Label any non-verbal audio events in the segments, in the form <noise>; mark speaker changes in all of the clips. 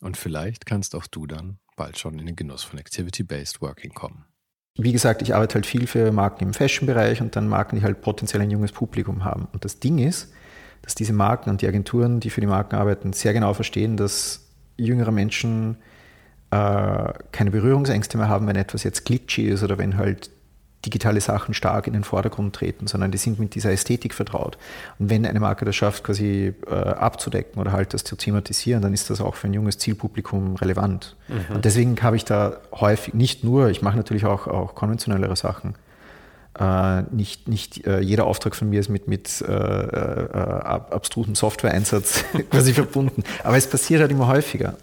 Speaker 1: Und vielleicht kannst auch du dann bald schon in den Genuss von Activity-Based Working kommen.
Speaker 2: Wie gesagt, ich arbeite halt viel für Marken im Fashion-Bereich und dann Marken, die halt potenziell ein junges Publikum haben. Und das Ding ist, dass diese Marken und die Agenturen, die für die Marken arbeiten, sehr genau verstehen, dass jüngere Menschen äh, keine Berührungsängste mehr haben, wenn etwas jetzt glitchy ist oder wenn halt digitale Sachen stark in den Vordergrund treten, sondern die sind mit dieser Ästhetik vertraut. Und wenn eine Marke das schafft, quasi äh, abzudecken oder halt das zu thematisieren, dann ist das auch für ein junges Zielpublikum relevant. Mhm. Und deswegen habe ich da häufig, nicht nur, ich mache natürlich auch, auch konventionellere Sachen. Äh, nicht nicht äh, jeder Auftrag von mir ist mit, mit äh, äh abstrusem Software-Einsatz <laughs> quasi verbunden. Aber es passiert halt immer häufiger.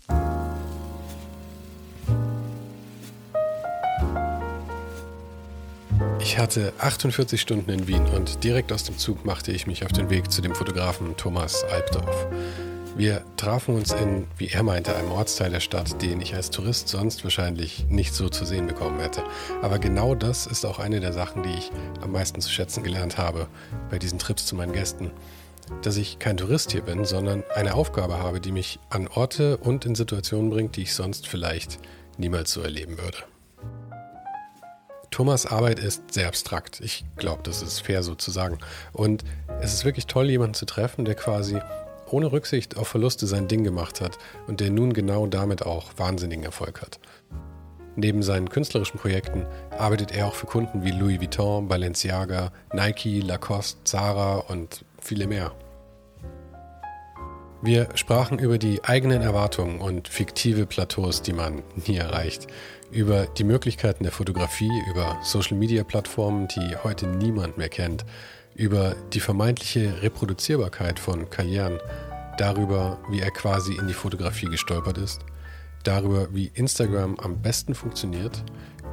Speaker 1: Ich hatte 48 Stunden in Wien und direkt aus dem Zug machte ich mich auf den Weg zu dem Fotografen Thomas Albdorf. Wir trafen uns in, wie er meinte, einem Ortsteil der Stadt, den ich als Tourist sonst wahrscheinlich nicht so zu sehen bekommen hätte. Aber genau das ist auch eine der Sachen, die ich am meisten zu schätzen gelernt habe bei diesen Trips zu meinen Gästen. Dass ich kein Tourist hier bin, sondern eine Aufgabe habe, die mich an Orte und in Situationen bringt, die ich sonst vielleicht niemals so erleben würde. Thomas Arbeit ist sehr abstrakt. Ich glaube, das ist fair so zu sagen. Und es ist wirklich toll, jemanden zu treffen, der quasi ohne Rücksicht auf Verluste sein Ding gemacht hat und der nun genau damit auch wahnsinnigen Erfolg hat. Neben seinen künstlerischen Projekten arbeitet er auch für Kunden wie Louis Vuitton, Balenciaga, Nike, Lacoste, Zara und viele mehr. Wir sprachen über die eigenen Erwartungen und fiktive Plateaus, die man nie erreicht, über die Möglichkeiten der Fotografie, über Social-Media-Plattformen, die heute niemand mehr kennt, über die vermeintliche Reproduzierbarkeit von Karrieren, darüber, wie er quasi in die Fotografie gestolpert ist, darüber, wie Instagram am besten funktioniert,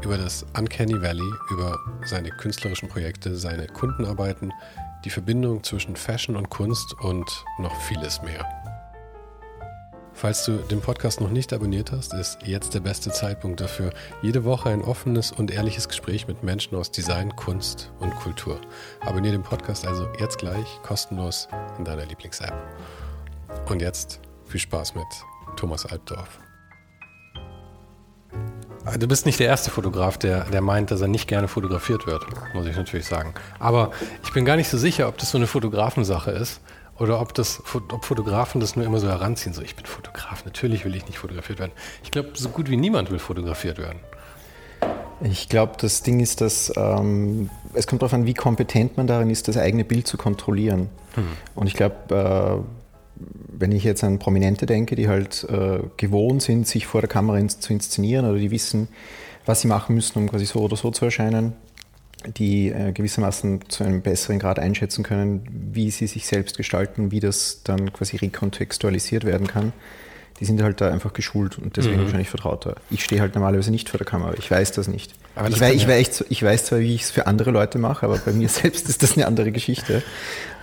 Speaker 1: über das Uncanny Valley, über seine künstlerischen Projekte, seine Kundenarbeiten, die Verbindung zwischen Fashion und Kunst und noch vieles mehr. Falls du den Podcast noch nicht abonniert hast, ist jetzt der beste Zeitpunkt dafür. Jede Woche ein offenes und ehrliches Gespräch mit Menschen aus Design, Kunst und Kultur. Abonniere den Podcast also jetzt gleich kostenlos in deiner Lieblings-App. Und jetzt viel Spaß mit Thomas Albdorf. Du bist nicht der erste Fotograf, der, der meint, dass er nicht gerne fotografiert wird, muss ich natürlich sagen. Aber ich bin gar nicht so sicher, ob das so eine Fotografensache ist oder ob, das, ob Fotografen das nur immer so heranziehen. So, ich bin Fotograf, natürlich will ich nicht fotografiert werden. Ich glaube, so gut wie niemand will fotografiert werden.
Speaker 2: Ich glaube, das Ding ist, dass ähm, es kommt darauf an, wie kompetent man darin ist, das eigene Bild zu kontrollieren. Hm. Und ich glaube, äh, wenn ich jetzt an Prominente denke, die halt äh, gewohnt sind, sich vor der Kamera ins, zu inszenieren oder die wissen, was sie machen müssen, um quasi so oder so zu erscheinen, die äh, gewissermaßen zu einem besseren Grad einschätzen können, wie sie sich selbst gestalten, wie das dann quasi rekontextualisiert werden kann. Die sind halt da einfach geschult und deswegen mhm. wahrscheinlich vertrauter. Ich stehe halt normalerweise nicht vor der Kamera. Ich weiß das nicht. Das ich, weiß, ich, weiß, ich, weiß, zwar, wie ich es für andere Leute mache, aber bei mir <laughs> selbst ist das eine andere Geschichte.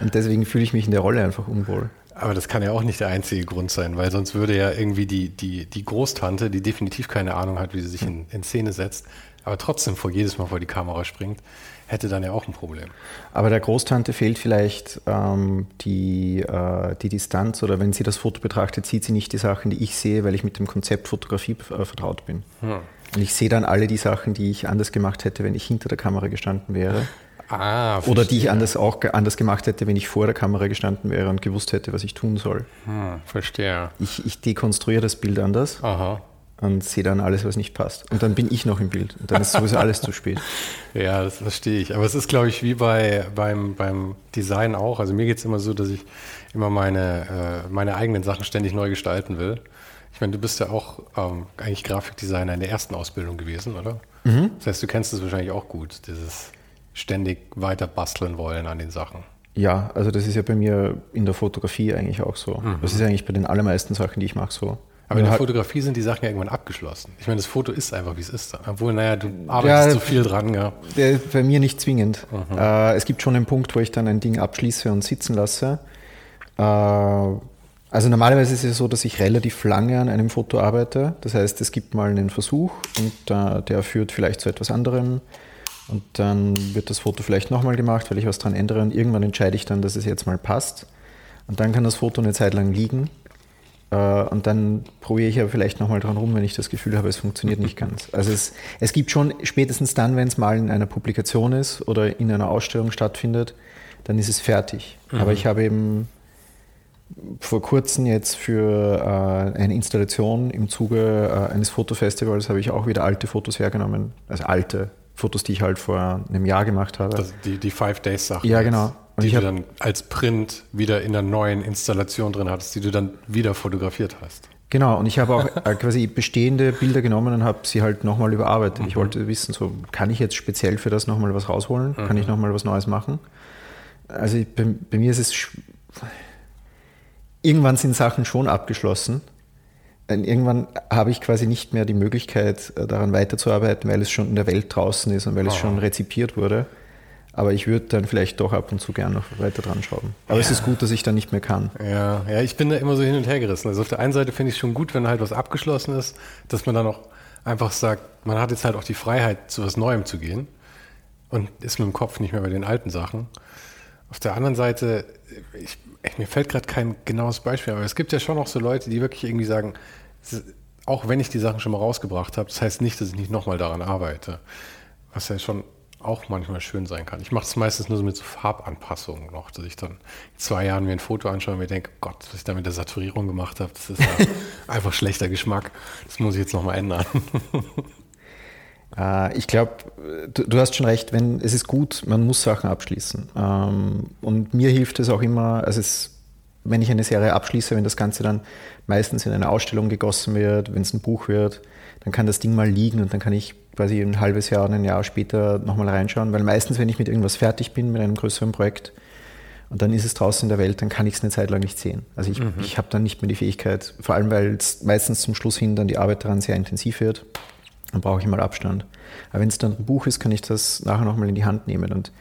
Speaker 2: Und deswegen fühle ich mich in der Rolle einfach unwohl.
Speaker 1: Aber das kann ja auch nicht der einzige Grund sein, weil sonst würde ja irgendwie die, die, die Großtante, die definitiv keine Ahnung hat, wie sie sich in, in Szene setzt, aber trotzdem vor jedes Mal vor die Kamera springt, hätte dann ja auch ein Problem.
Speaker 2: Aber der Großtante fehlt vielleicht ähm, die, äh, die Distanz oder wenn sie das Foto betrachtet, sieht sie nicht die Sachen, die ich sehe, weil ich mit dem Konzept Fotografie äh, vertraut bin. Hm. Und ich sehe dann alle die Sachen, die ich anders gemacht hätte, wenn ich hinter der Kamera gestanden wäre. Ah, Oder die ich anders auch anders gemacht hätte, wenn ich vor der Kamera gestanden wäre und gewusst hätte, was ich tun soll.
Speaker 1: Hm, verstehe.
Speaker 2: Ich, ich dekonstruiere das Bild anders. Aha und sehe dann alles, was nicht passt. Und dann bin ich noch im Bild. Und dann ist sowieso alles zu spät. <laughs>
Speaker 1: Ja, das verstehe ich. Aber es ist, glaube ich, wie bei, beim, beim Design auch. Also mir geht es immer so, dass ich immer meine, äh, meine eigenen Sachen ständig neu gestalten will. Ich meine, du bist ja auch ähm, eigentlich Grafikdesigner in der ersten Ausbildung gewesen, oder? Mhm. Das heißt, du kennst es wahrscheinlich auch gut, dieses ständig weiter basteln wollen an den Sachen.
Speaker 2: Ja, also das ist ja bei mir in der Fotografie eigentlich auch so. Mhm. Das ist eigentlich bei den allermeisten Sachen, die ich mache, so.
Speaker 1: Aber in der Fotografie sind die Sachen ja irgendwann abgeschlossen. Ich meine, das Foto ist einfach, wie es ist. Obwohl, naja, du arbeitest ja, so viel dran. Ja.
Speaker 2: Bei mir nicht zwingend. Mhm. Äh, es gibt schon einen Punkt, wo ich dann ein Ding abschließe und sitzen lasse. Äh, also normalerweise ist es so, dass ich relativ lange an einem Foto arbeite. Das heißt, es gibt mal einen Versuch und äh, der führt vielleicht zu etwas anderem. Und dann wird das Foto vielleicht nochmal gemacht, weil ich was dran ändere. Und irgendwann entscheide ich dann, dass es jetzt mal passt. Und dann kann das Foto eine Zeit lang liegen. Äh, und dann probiere ich aber vielleicht nochmal dran rum, wenn ich das Gefühl habe, es funktioniert nicht ganz. Also es, es gibt schon spätestens dann, wenn es mal in einer Publikation ist oder in einer Ausstellung stattfindet, dann ist es fertig. Mhm. Aber ich habe eben vor kurzem jetzt für äh, eine Installation im Zuge äh, eines Fotofestivals habe ich auch wieder alte Fotos hergenommen, also alte Fotos, die ich halt vor einem Jahr gemacht habe.
Speaker 1: Das, die, die Five Days Sachen.
Speaker 2: Ja, genau.
Speaker 1: Und die du dann als Print wieder in der neuen Installation drin hattest, die du dann wieder fotografiert hast.
Speaker 2: Genau, und ich habe auch <laughs> äh, quasi bestehende Bilder genommen und habe sie halt nochmal überarbeitet. Mhm. Ich wollte wissen, so kann ich jetzt speziell für das nochmal was rausholen? Mhm. Kann ich nochmal was Neues machen? Also bei, bei mir ist es irgendwann sind Sachen schon abgeschlossen. Irgendwann habe ich quasi nicht mehr die Möglichkeit, äh, daran weiterzuarbeiten, weil es schon in der Welt draußen ist und weil es oh. schon rezipiert wurde. Aber ich würde dann vielleicht doch ab und zu gern noch weiter dran schrauben. Aber ja. es ist gut, dass ich dann nicht mehr kann.
Speaker 1: Ja, ja, ich bin da immer so hin und her gerissen. Also auf der einen Seite finde ich es schon gut, wenn halt was abgeschlossen ist, dass man dann auch einfach sagt, man hat jetzt halt auch die Freiheit, zu was Neuem zu gehen und ist mit dem Kopf nicht mehr bei den alten Sachen. Auf der anderen Seite, ich, mir fällt gerade kein genaues Beispiel, aber es gibt ja schon noch so Leute, die wirklich irgendwie sagen, auch wenn ich die Sachen schon mal rausgebracht habe, das heißt nicht, dass ich nicht nochmal daran arbeite. Was ja schon auch manchmal schön sein kann. Ich mache es meistens nur so mit so Farbanpassungen noch, dass ich dann in zwei Jahren mir ein Foto anschaue und mir denke, Gott, was ich da mit der Saturierung gemacht habe, das ist ja <laughs> einfach schlechter Geschmack. Das muss ich jetzt nochmal ändern.
Speaker 2: Äh, <laughs> ich glaube, du, du, hast schon recht, wenn es ist gut, man muss Sachen abschließen. Ähm, und mir hilft es auch immer, also es, wenn ich eine Serie abschließe, wenn das Ganze dann meistens in eine Ausstellung gegossen wird, wenn es ein Buch wird, dann kann das Ding mal liegen und dann kann ich quasi ein halbes Jahr, ein Jahr später nochmal reinschauen, weil meistens, wenn ich mit irgendwas fertig bin, mit einem größeren Projekt, und dann ist es draußen in der Welt, dann kann ich es eine Zeit lang nicht sehen. Also ich, mhm. ich habe dann nicht mehr die Fähigkeit, vor allem weil es meistens zum Schluss hin dann die Arbeit daran sehr intensiv wird, dann brauche ich mal Abstand. Aber wenn es dann ein Buch ist, kann ich das nachher nochmal in die Hand nehmen. Und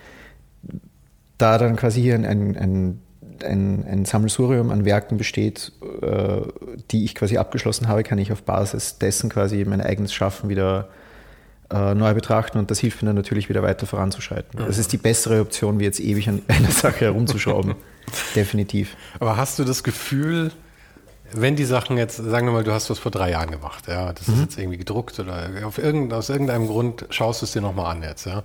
Speaker 2: da dann quasi hier ein, ein, ein, ein Sammelsurium an Werken besteht, äh, die ich quasi abgeschlossen habe, kann ich auf Basis dessen quasi mein eigenes Schaffen wieder äh, neu betrachten und das hilft mir dann natürlich wieder weiter voranzuschreiten. Mhm. Das ist die bessere Option, wie jetzt ewig an <laughs> einer Sache herumzuschrauben. <laughs> Definitiv.
Speaker 1: Aber hast du das Gefühl, wenn die Sachen jetzt, sagen wir mal, du hast was vor drei Jahren gemacht, ja, das mhm. ist jetzt irgendwie gedruckt oder auf irgend, aus irgendeinem Grund schaust du es dir nochmal an jetzt, ja.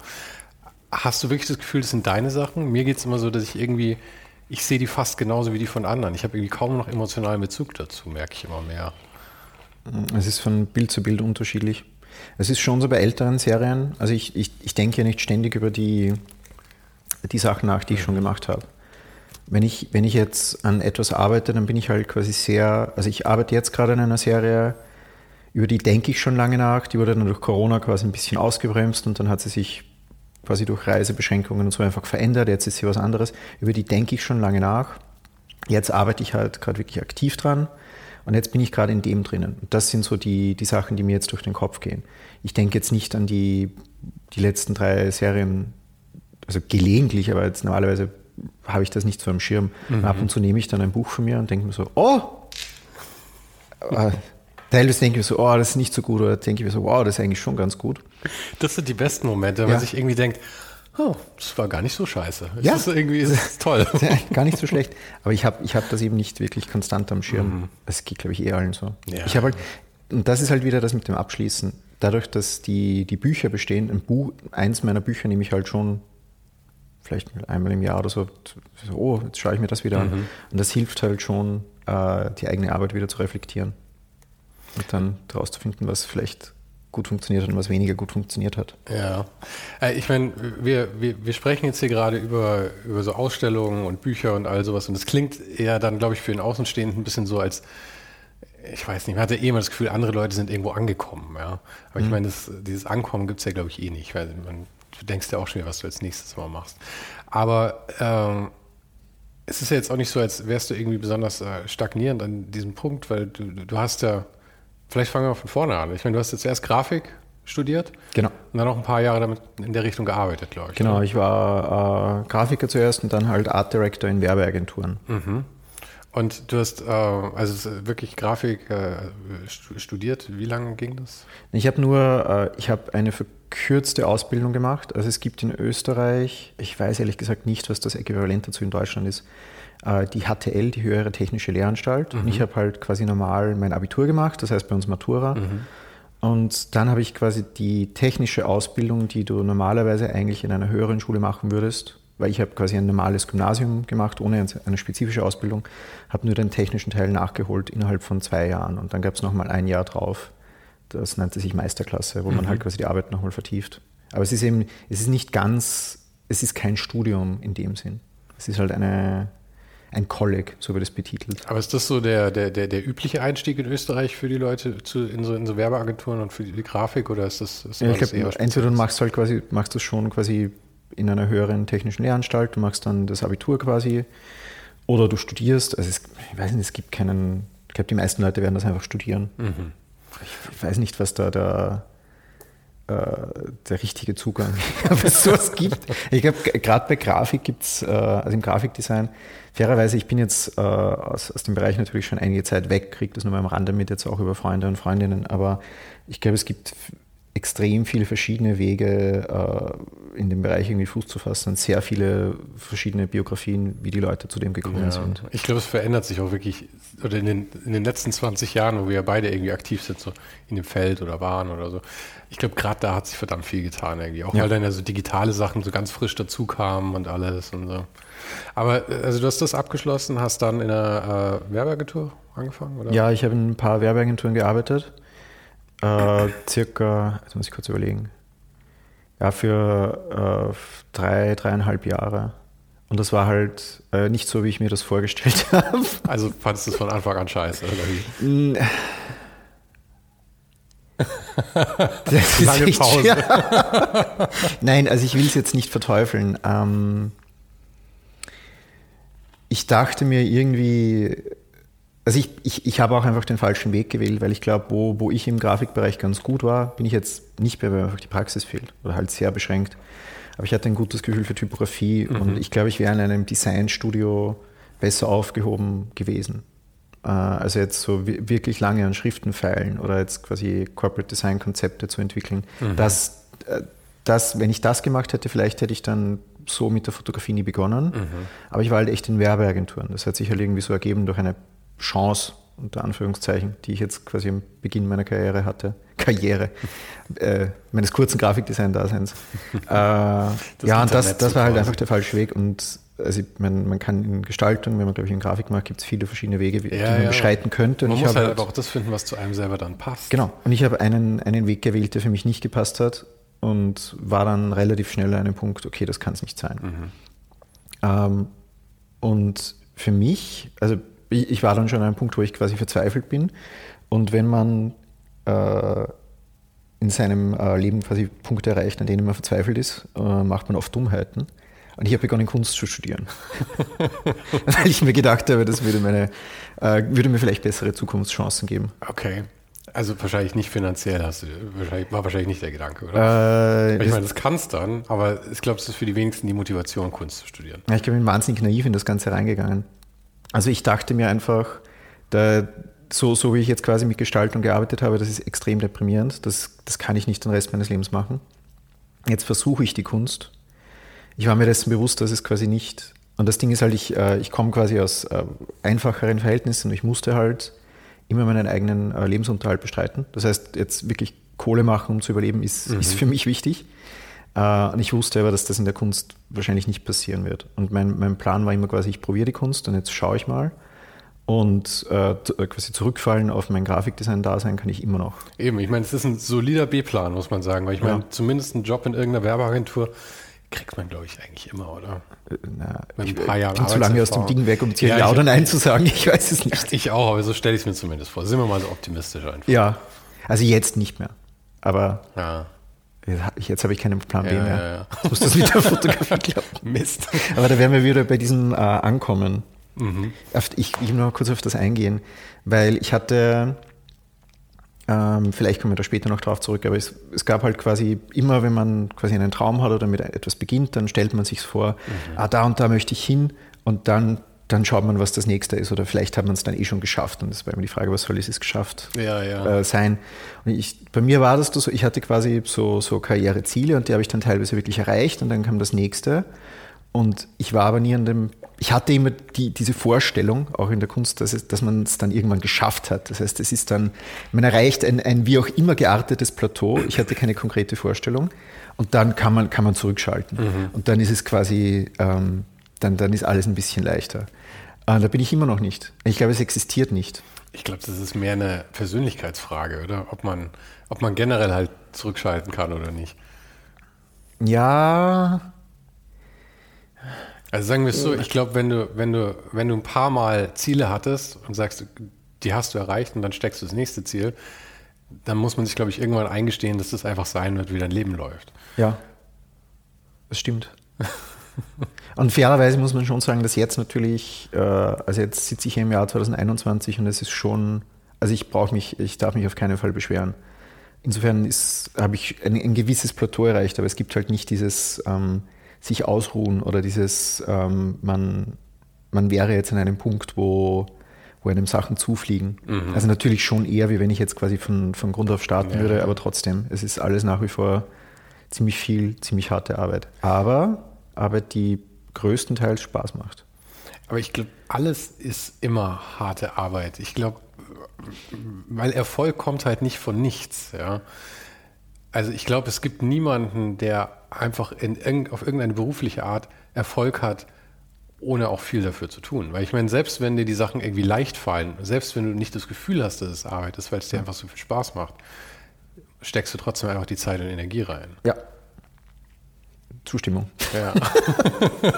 Speaker 1: Hast du wirklich das Gefühl, das sind deine Sachen? Mir geht es immer so, dass ich irgendwie, ich sehe die fast genauso wie die von anderen. Ich habe irgendwie kaum noch emotionalen Bezug dazu, merke ich immer mehr.
Speaker 2: Es ist von Bild zu Bild unterschiedlich. Es ist schon so bei älteren Serien, also ich, ich, ich denke ja nicht ständig über die, die Sachen nach, die ich schon gemacht habe wenn ich, wenn ich jetzt an etwas arbeite, dann bin ich halt quasi sehr, also ich arbeite jetzt gerade an einer Serie, über die denke ich schon lange nach, die wurde dann durch Corona quasi ein bisschen ausgebremst und dann hat sie sich quasi durch Reisebeschränkungen und so einfach verändert, jetzt ist sie was anderes, über die denke ich schon lange nach. Jetzt arbeite ich halt gerade wirklich aktiv dran und jetzt bin ich gerade in dem drinnen. Und das sind so die, die Sachen, die mir jetzt durch den Kopf gehen. Ich denke jetzt nicht an die, die letzten drei Serien, also gelegentlich, aber jetzt normalerweise habe ich das nicht so am Schirm. Mhm. Ab und zu nehme ich dann ein Buch von mir und denke mir so, oh! <laughs> Teilweise denke ich mir so, oh, das ist nicht so gut, oder denke ich mir so, wow, das ist eigentlich schon ganz gut.
Speaker 1: Das sind die besten Momente, wenn ja. man sich irgendwie denkt, oh, das war gar nicht so scheiße.
Speaker 2: Ja. Das ist irgendwie ist toll. <laughs> gar nicht so schlecht. Aber ich habe ich hab das eben nicht wirklich konstant am Schirm. Es mhm. geht, glaube ich, eh allen so. Ja. Ich habe halt, und das ist halt wieder das mit dem Abschließen. Dadurch, dass die, die Bücher bestehen, ein Buch, eins meiner Bücher nehme ich halt schon vielleicht einmal im Jahr oder so, so oh, jetzt schaue ich mir das wieder mhm. an. Und das hilft halt schon, äh, die eigene Arbeit wieder zu reflektieren. Und dann daraus zu finden, was vielleicht gut funktioniert hat und was weniger gut funktioniert hat.
Speaker 1: Ja, äh, ich meine, wir, wir, wir sprechen jetzt hier gerade über, über so Ausstellungen und Bücher und all sowas und es klingt eher dann, glaube ich, für den Außenstehenden ein bisschen so, als ich weiß nicht, man hatte eh immer das Gefühl, andere Leute sind irgendwo angekommen, ja. Aber mhm. ich meine, das, dieses Ankommen gibt es ja, glaube ich, eh nicht, weil man, du denkst ja auch schon, was du als nächstes mal machst. Aber ähm, es ist ja jetzt auch nicht so, als wärst du irgendwie besonders äh, stagnierend an diesem Punkt, weil du, du hast ja, vielleicht fangen wir von vorne an. Ich meine, du hast jetzt erst Grafik studiert.
Speaker 2: Genau.
Speaker 1: Und dann auch ein paar Jahre damit in der Richtung gearbeitet, glaube ich.
Speaker 2: Genau, oder? ich war äh, Grafiker zuerst und dann halt Art Director in Werbeagenturen.
Speaker 1: Mhm. Und du hast äh, also wirklich Grafik äh, studiert. Wie lange ging das?
Speaker 2: Ich habe nur, äh, ich habe eine verkürzte Ausbildung gemacht. Also es gibt in Österreich, ich weiß ehrlich gesagt nicht, was das Äquivalent dazu in Deutschland ist, äh, die HTL, die Höhere Technische Lehranstalt. Mhm. Und ich habe halt quasi normal mein Abitur gemacht, das heißt bei uns Matura. Mhm. Und dann habe ich quasi die technische Ausbildung, die du normalerweise eigentlich in einer höheren Schule machen würdest, weil ich habe quasi ein normales Gymnasium gemacht, ohne eine spezifische Ausbildung, habe nur den technischen Teil nachgeholt innerhalb von zwei Jahren. Und dann gab es nochmal ein Jahr drauf, das nannte sich Meisterklasse, wo mhm. man halt quasi die Arbeit nochmal vertieft. Aber es ist eben, es ist nicht ganz, es ist kein Studium in dem Sinn. Es ist halt eine, ein Kolleg, so wird es betitelt.
Speaker 1: Aber ist das so der, der, der, der übliche Einstieg in Österreich für die Leute zu, in, so, in so Werbeagenturen und für die Grafik oder ist das, ist
Speaker 2: ja, ich glaube, entweder du machst halt quasi, machst du schon quasi in einer höheren technischen Lehranstalt, du machst dann das Abitur quasi oder du studierst. Also es, ich weiß nicht, es gibt keinen, ich glaube, die meisten Leute werden das einfach studieren. Mhm. Ich, weiß nicht, was da der, äh, der richtige Zugang, <laughs> es sowas gibt. Ich glaube, gerade bei Grafik gibt es, äh, also im Grafikdesign, fairerweise, ich bin jetzt äh, aus, aus dem Bereich natürlich schon einige Zeit weg, kriege das nur mal am Rande mit, jetzt auch über Freunde und Freundinnen, aber ich glaube, es gibt extrem viele verschiedene Wege, äh, in dem Bereich irgendwie Fuß zu fassen und sehr viele verschiedene Biografien, wie die Leute zu dem gekommen ja. sind.
Speaker 1: Ich glaube, es verändert sich auch wirklich, oder in den, in den letzten 20 Jahren, wo wir ja beide irgendwie aktiv sind, so in dem Feld oder waren oder so. Ich glaube, gerade da hat sich verdammt viel getan irgendwie. Auch ja. weil dann ja so digitale Sachen so ganz frisch dazu kamen und alles und so. Aber also du hast das abgeschlossen, hast dann in einer äh, Werbeagentur angefangen, oder?
Speaker 2: Ja, ich habe in ein paar Werbeagenturen gearbeitet äh, circa, jetzt muss ich kurz überlegen, ja, für äh, drei, dreieinhalb Jahre. Und das war halt äh, nicht so, wie ich mir das vorgestellt <laughs> habe.
Speaker 1: Also fandest du es von Anfang an scheiße, oder wie? <laughs>
Speaker 2: Das Lange Pause. Ja. Nein, also ich will es jetzt nicht verteufeln. Ähm, ich dachte mir irgendwie, also ich, ich, ich habe auch einfach den falschen Weg gewählt, weil ich glaube, wo, wo ich im Grafikbereich ganz gut war, bin ich jetzt nicht mehr, weil einfach die Praxis fehlt oder halt sehr beschränkt. Aber ich hatte ein gutes Gefühl für Typografie mhm. und ich glaube, ich wäre in einem Designstudio besser aufgehoben gewesen. Äh, also jetzt so wirklich lange an Schriften feilen oder jetzt quasi Corporate Design Konzepte zu entwickeln. Mhm. Das, äh, das, wenn ich das gemacht hätte, vielleicht hätte ich dann so mit der Fotografie nie begonnen. Mhm. Aber ich war halt echt in Werbeagenturen. Das hat sich halt irgendwie so ergeben durch eine Chance, unter Anführungszeichen, die ich jetzt quasi am Beginn meiner Karriere hatte. <laughs> Karriere, äh, meines kurzen Grafikdesign-Daseins. <laughs> äh, ja, und das, das war halt einfach der falsche Weg. Und also man, man kann in Gestaltung, wenn man, glaube ich, in Grafik macht, gibt es viele verschiedene Wege, wie, ja, die man ja. beschreiten könnte.
Speaker 1: Und man muss halt, halt auch das finden, was zu einem selber dann passt.
Speaker 2: Genau. Und ich habe einen, einen Weg gewählt, der für mich nicht gepasst hat und war dann relativ schnell an einem Punkt, okay, das kann es nicht sein. Mhm. Ähm, und für mich, also ich, ich, war dann schon an einem Punkt, wo ich quasi verzweifelt bin. Und wenn man äh, in seinem äh, Leben quasi Punkte erreicht, an denen man verzweifelt ist, äh, macht man oft Dummheiten. Und ich habe begonnen, Kunst zu studieren. <laughs> Weil ich mir gedacht habe, das würde, meine, äh, würde mir vielleicht bessere Zukunftschancen geben.
Speaker 1: Okay. Also wahrscheinlich nicht finanziell hast du, wahrscheinlich, war wahrscheinlich nicht der Gedanke, oder? Äh, ich meine, das kannst dann, aber ich glaube, es ist für die wenigsten die Motivation, Kunst zu studieren.
Speaker 2: Ja, ich bin wahnsinnig naiv in das Ganze reingegangen. Also ich dachte mir einfach, da, so, so wie ich jetzt quasi mit Gestaltung gearbeitet habe, das ist extrem deprimierend. Das, das kann ich nicht den Rest meines Lebens machen. Jetzt versuche ich die Kunst. Ich war mir dessen bewusst, dass es quasi nicht. Und das Ding ist halt, ich, äh, ich komme quasi aus äh, einfacheren Verhältnissen und ich musste halt immer meinen eigenen äh, Lebensunterhalt bestreiten. Das heißt, jetzt wirklich Kohle machen, um zu überleben, ist, mhm. ist für mich wichtig. Äh, und ich wusste aber, dass das in der Kunst wahrscheinlich nicht passieren wird. Und mein, mein Plan war immer quasi, ich probiere die Kunst und jetzt schaue ich mal. Und äh, äh, quasi zurückfallen auf mein Grafikdesign-Dasein kann ich immer noch.
Speaker 1: Eben, ich meine, es ist ein solider B-Plan, muss man sagen, weil ich meine, ja. zumindest einen Job in irgendeiner Werbeagentur kriegt man, glaube ich, eigentlich immer, oder?
Speaker 2: Äh, na, Mit ein paar Jahren bin zu lange aus dem Ding weg, um zu ja, ja oder Nein zu sagen. Ich weiß es nicht.
Speaker 1: Ich auch, aber so stelle ich es mir zumindest vor. Sind wir mal so optimistisch einfach.
Speaker 2: Ja, also jetzt nicht mehr. Aber ja. Jetzt habe ich keinen Plan B mehr. Ja, ja. Muss das mit der <laughs> Fotografie klappen? Mist. Aber da werden wir wieder bei diesem äh, Ankommen. Mhm. Ich, ich will noch kurz auf das eingehen, weil ich hatte, ähm, vielleicht kommen wir da später noch drauf zurück, aber es, es, gab halt quasi immer, wenn man quasi einen Traum hat oder mit etwas beginnt, dann stellt man sich vor, mhm. ah, da und da möchte ich hin und dann dann schaut man, was das nächste ist. Oder vielleicht hat man es dann eh schon geschafft. Und das war immer die Frage, was soll es geschafft
Speaker 1: ja, ja.
Speaker 2: Äh, sein. Und ich, bei mir war das so, ich hatte quasi so, so Karriereziele und die habe ich dann teilweise wirklich erreicht und dann kam das nächste. Und ich war aber nie an dem, ich hatte immer die, diese Vorstellung, auch in der Kunst, dass, es, dass man es dann irgendwann geschafft hat. Das heißt, es ist dann, man erreicht ein, ein wie auch immer geartetes Plateau. Ich hatte keine konkrete Vorstellung. Und dann kann man, kann man zurückschalten. Mhm. Und dann ist es quasi, ähm, dann, dann ist alles ein bisschen leichter. Äh, da bin ich immer noch nicht. Ich glaube, es existiert nicht.
Speaker 1: Ich glaube, das ist mehr eine Persönlichkeitsfrage, oder? Ob man, ob man generell halt zurückschalten kann oder nicht.
Speaker 2: Ja.
Speaker 1: Also sagen wir es so, ich glaube, wenn du, wenn du, wenn du ein paar Mal Ziele hattest und sagst, die hast du erreicht und dann steckst du das nächste Ziel, dann muss man sich, glaube ich, irgendwann eingestehen, dass das einfach sein wird, wie dein Leben läuft.
Speaker 2: Ja. Das stimmt. <laughs> Und fairerweise muss man schon sagen, dass jetzt natürlich, äh, also jetzt sitze ich hier im Jahr 2021 und es ist schon, also ich brauche mich, ich darf mich auf keinen Fall beschweren. Insofern habe ich ein, ein, gewisses Plateau erreicht, aber es gibt halt nicht dieses ähm, sich ausruhen oder dieses, ähm, man, man wäre jetzt an einem Punkt, wo, wo einem Sachen zufliegen. Mhm. Also natürlich schon eher, wie wenn ich jetzt quasi von, von Grund auf starten ja. würde, aber trotzdem, es ist alles nach wie vor ziemlich viel, ziemlich harte Arbeit. Aber Arbeit, die größtenteils Spaß macht.
Speaker 1: Aber ich glaube, alles ist immer harte Arbeit. Ich glaube, weil Erfolg kommt halt nicht von nichts. Ja. Also ich glaube, es gibt niemanden, der einfach in irgend, auf irgendeine berufliche Art Erfolg hat, ohne auch viel dafür zu tun. Weil ich meine, selbst wenn dir die Sachen irgendwie leicht fallen, selbst wenn du nicht das Gefühl hast, dass es Arbeit ist, weil es dir einfach so viel Spaß macht, steckst du trotzdem einfach die Zeit und Energie rein.
Speaker 2: Ja, Zustimmung.
Speaker 1: Ja. <laughs>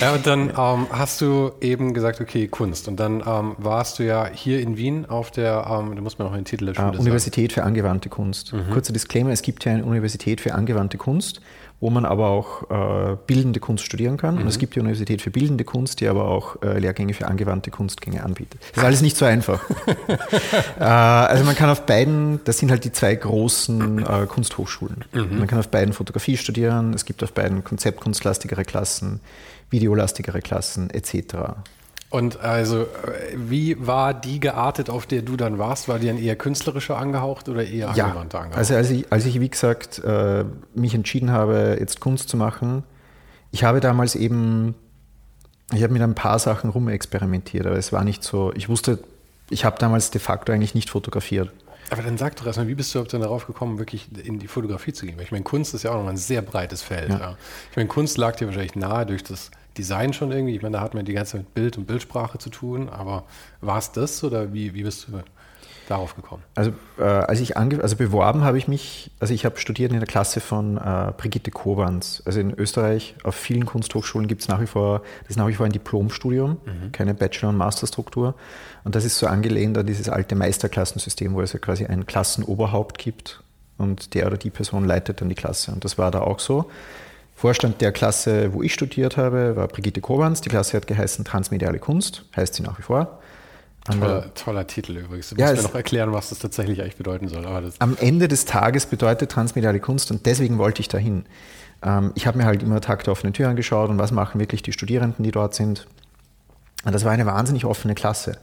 Speaker 1: ja, und dann ähm, hast du eben gesagt, okay, Kunst. Und dann ähm, warst du ja hier in Wien auf der, ähm, da muss man auch den Titel der
Speaker 2: Schule uh, Universität sagen. für angewandte Kunst. Mhm. Kurzer Disclaimer, es gibt ja eine Universität für angewandte Kunst wo man aber auch äh, bildende Kunst studieren kann. Mhm. Und es mhm. gibt die Universität für bildende Kunst, die aber auch äh, Lehrgänge für angewandte Kunstgänge anbietet. Das ist alles nicht so einfach. <laughs> äh, also man kann auf beiden, das sind halt die zwei großen äh, Kunsthochschulen. Mhm. Man kann auf beiden Fotografie studieren, es gibt auf beiden konzeptkunstlastigere Klassen, videolastigere Klassen etc.
Speaker 1: Und also, wie war die geartet, auf der du dann warst? War die dann eher künstlerischer angehaucht oder eher
Speaker 2: ja. angewandter angehaucht? Also als ich, als ich wie gesagt, äh, mich entschieden habe, jetzt Kunst zu machen, ich habe damals eben, ich habe mit ein paar Sachen rumexperimentiert, aber es war nicht so, ich wusste, ich habe damals de facto eigentlich nicht fotografiert.
Speaker 1: Aber dann sag doch erstmal, wie bist du überhaupt dann darauf gekommen, wirklich in die Fotografie zu gehen? Weil ich meine, Kunst ist ja auch nochmal ein sehr breites Feld. Ja. Ja. Ich meine, Kunst lag dir wahrscheinlich nahe durch das Design schon irgendwie? Ich meine, da hat man die ganze Zeit mit Bild und Bildsprache zu tun, aber war es das oder wie, wie bist du darauf gekommen?
Speaker 2: Also, äh, als ich ange also beworben habe ich mich, also ich habe studiert in der Klasse von äh, Brigitte Kobans. Also in Österreich auf vielen Kunsthochschulen gibt es nach wie vor, das ist nach wie vor ein Diplomstudium, mhm. keine Bachelor- und Masterstruktur. Und das ist so angelehnt an dieses alte Meisterklassensystem, wo es ja quasi ein Klassenoberhaupt gibt und der oder die Person leitet dann die Klasse. Und das war da auch so. Vorstand der Klasse, wo ich studiert habe, war Brigitte Kobans. Die Klasse hat geheißen Transmediale Kunst, heißt sie nach wie vor.
Speaker 1: Toller, toller, Titel übrigens. Du ja, musst mir noch erklären, was das tatsächlich eigentlich bedeuten soll.
Speaker 2: am Ende des Tages bedeutet transmediale Kunst und deswegen wollte ich dahin. Ähm, ich habe mir halt immer Tag der offenen Tür angeschaut und was machen wirklich die Studierenden, die dort sind. Und das war eine wahnsinnig offene Klasse.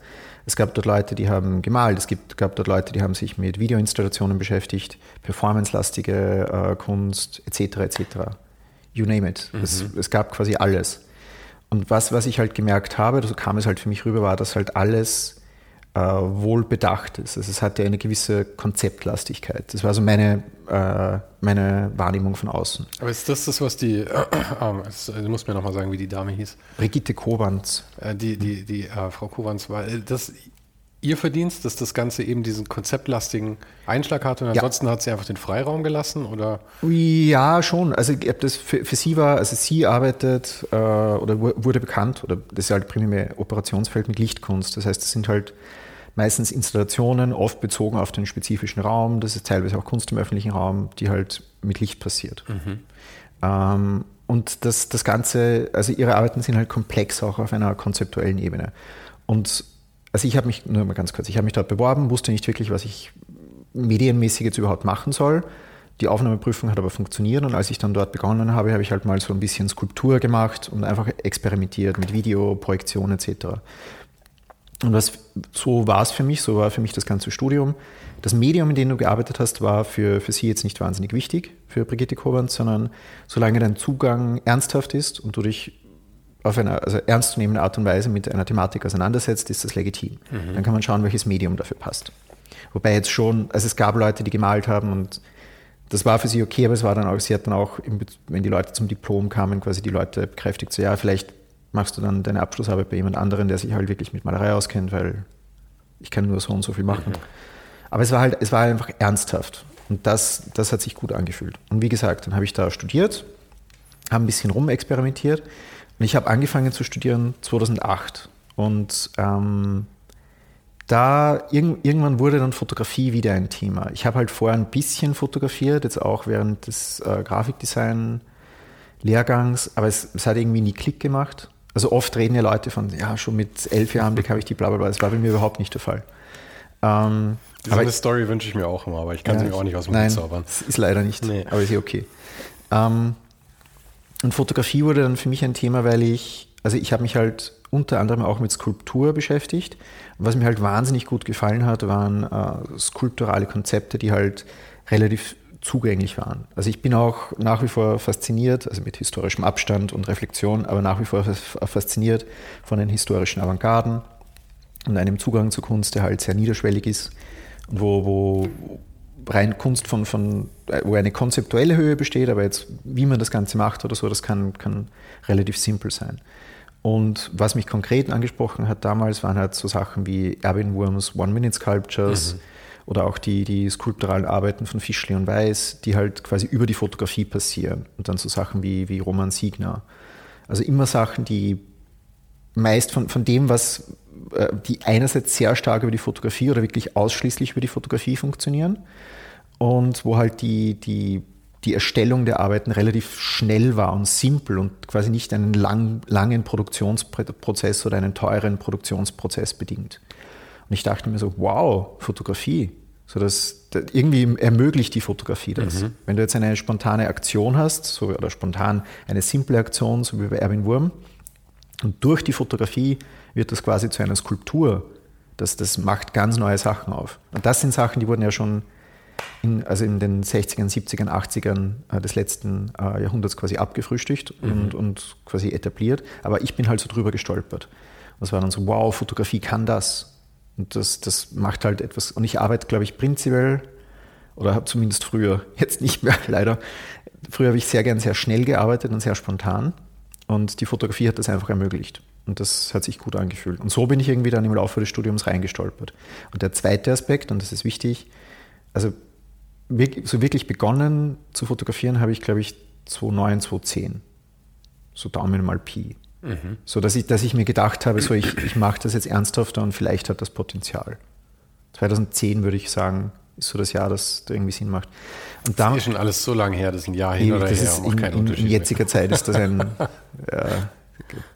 Speaker 2: Es gab dort Leute, die haben gemalt, es gibt, gab dort Leute, die haben sich mit Videoinstallationen beschäftigt, performancelastige äh, Kunst etc. etc you name it. Mhm. Es, es, gab quasi alles. Und was, was ich halt gemerkt habe, so kam es halt für mich rüber, war, dass halt alles äh, wohl bedacht ist. Also es hat ja eine gewisse Konzeptlastigkeit. Das war so meine, äh, meine Wahrnehmung von außen.
Speaker 1: Aber ist das das, was die, <clears throat> äh, äh, du musst mir nochmal sagen, wie die Dame hieß?
Speaker 2: Brigitte Kowans.
Speaker 1: Äh, die die, die äh, Frau Kowans war, äh, das, ihr Verdienst, dass das Ganze eben diesen konzeptlastigen Einschlag hatte und ansonsten ja. hat sie einfach den Freiraum gelassen oder?
Speaker 2: Ja, schon. Also das für, für sie war, also sie arbeitet äh, oder wurde bekannt oder das ist halt primär Operationsfeld mit Lichtkunst. Das heißt, das sind halt meistens Installationen, oft bezogen auf den spezifischen Raum. Das ist teilweise auch Kunst im öffentlichen Raum, die halt mit Licht passiert. Mhm. Ähm, und das, das Ganze, also ihre Arbeiten sind halt komplex auch auf einer konzeptuellen Ebene. Und also ich habe mich, nur mal ganz kurz, ich habe mich dort beworben, wusste nicht wirklich, was ich medienmäßig jetzt überhaupt machen soll. Die Aufnahmeprüfung hat aber funktioniert und als ich dann dort begonnen habe, habe ich halt mal so ein bisschen Skulptur gemacht und einfach experimentiert mit Video, Projektion etc. Und was, so war es für mich, so war für mich das ganze Studium. Das Medium, in dem du gearbeitet hast, war für, für sie jetzt nicht wahnsinnig wichtig, für Brigitte Kobant, sondern solange dein Zugang ernsthaft ist und du dich auf eine also ernstzunehmende Art und Weise mit einer Thematik auseinandersetzt, ist das legitim. Mhm. Dann kann man schauen, welches Medium dafür passt. Wobei jetzt schon, also es gab Leute, die gemalt haben und das war für sie okay, aber es war dann auch, sie hat dann auch, wenn die Leute zum Diplom kamen, quasi die Leute bekräftigt, so ja, vielleicht machst du dann deine Abschlussarbeit bei jemand anderem, der sich halt wirklich mit Malerei auskennt, weil ich kann nur so und so viel machen. Mhm. Aber es war halt, es war einfach ernsthaft. Und das, das hat sich gut angefühlt. Und wie gesagt, dann habe ich da studiert, habe ein bisschen rumexperimentiert ich habe angefangen zu studieren 2008. Und ähm, da irg irgendwann wurde dann Fotografie wieder ein Thema. Ich habe halt vorher ein bisschen fotografiert, jetzt auch während des äh, Grafikdesign-Lehrgangs, aber es, es, hat irgendwie nie Klick gemacht. Also oft reden ja Leute von, ja, schon mit elf Jahren bekam ich die blablabla. Das war bei mir überhaupt nicht der Fall.
Speaker 1: Ähm, so eine Story wünsche ich mir auch immer, aber ich kann ja, sie mir auch nicht aus dem
Speaker 2: Mund zaubern. Ist leider nicht, nee. aber ist ja okay. Ähm, und Fotografie wurde dann für mich ein Thema, weil ich, also ich habe mich halt unter anderem auch mit Skulptur beschäftigt. Was mir halt wahnsinnig gut gefallen hat, waren äh, skulpturale Konzepte, die halt relativ zugänglich waren. Also ich bin auch nach wie vor fasziniert, also mit historischem Abstand und Reflexion, aber nach wie vor fasziniert von den historischen Avantgarden und einem Zugang zur Kunst, der halt sehr niederschwellig ist und wo, wo rein Kunst von, von, wo eine konzeptuelle Höhe besteht, aber jetzt, wie man das Ganze macht oder so, das kann, kann relativ simpel sein. Und was mich konkret angesprochen hat damals, waren halt so Sachen wie Erwin Wurms One-Minute-Sculptures mhm. oder auch die, die skulpturalen Arbeiten von Fischli und Weiß, die halt quasi über die Fotografie passieren. Und dann so Sachen wie, wie Roman Siegner. Also immer Sachen, die meist von, von dem, was äh, die einerseits sehr stark über die Fotografie oder wirklich ausschließlich über die Fotografie funktionieren und wo halt die, die, die Erstellung der Arbeiten relativ schnell war und simpel und quasi nicht einen lang, langen Produktionsprozess oder einen teuren Produktionsprozess bedingt. Und ich dachte mir so, wow, Fotografie. So das, das irgendwie ermöglicht die Fotografie das. Mhm. Wenn du jetzt eine spontane Aktion hast, so, oder spontan eine simple Aktion, so wie bei Erwin Wurm, und durch die Fotografie wird das quasi zu einer Skulptur. Das, das macht ganz neue Sachen auf. Und das sind Sachen, die wurden ja schon in, also in den 60ern, 70ern, 80ern äh, des letzten äh, Jahrhunderts quasi abgefrühstückt mhm. und, und quasi etabliert. Aber ich bin halt so drüber gestolpert. Und es war dann so, wow, Fotografie kann das. Und das, das macht halt etwas. Und ich arbeite, glaube ich, prinzipiell, oder habe zumindest früher, <laughs> jetzt nicht mehr leider, früher habe ich sehr gern sehr schnell gearbeitet und sehr spontan. Und die Fotografie hat das einfach ermöglicht. Und das hat sich gut angefühlt. Und so bin ich irgendwie dann im Laufe des Studiums reingestolpert. Und der zweite Aspekt, und das ist wichtig, also so wirklich begonnen zu fotografieren habe ich, glaube ich, 2009, 2010. So Daumen mal Pi. Mhm. So dass ich, dass ich mir gedacht habe, so ich, ich mache das jetzt ernsthafter und vielleicht hat das Potenzial. 2010 würde ich sagen, ist so das Jahr, das da irgendwie Sinn macht.
Speaker 1: Und das ist schon alles so lange her, das ist ein Jahr hin oder
Speaker 2: das her, ist in, kein in, in jetziger Zeit ist das ein <laughs>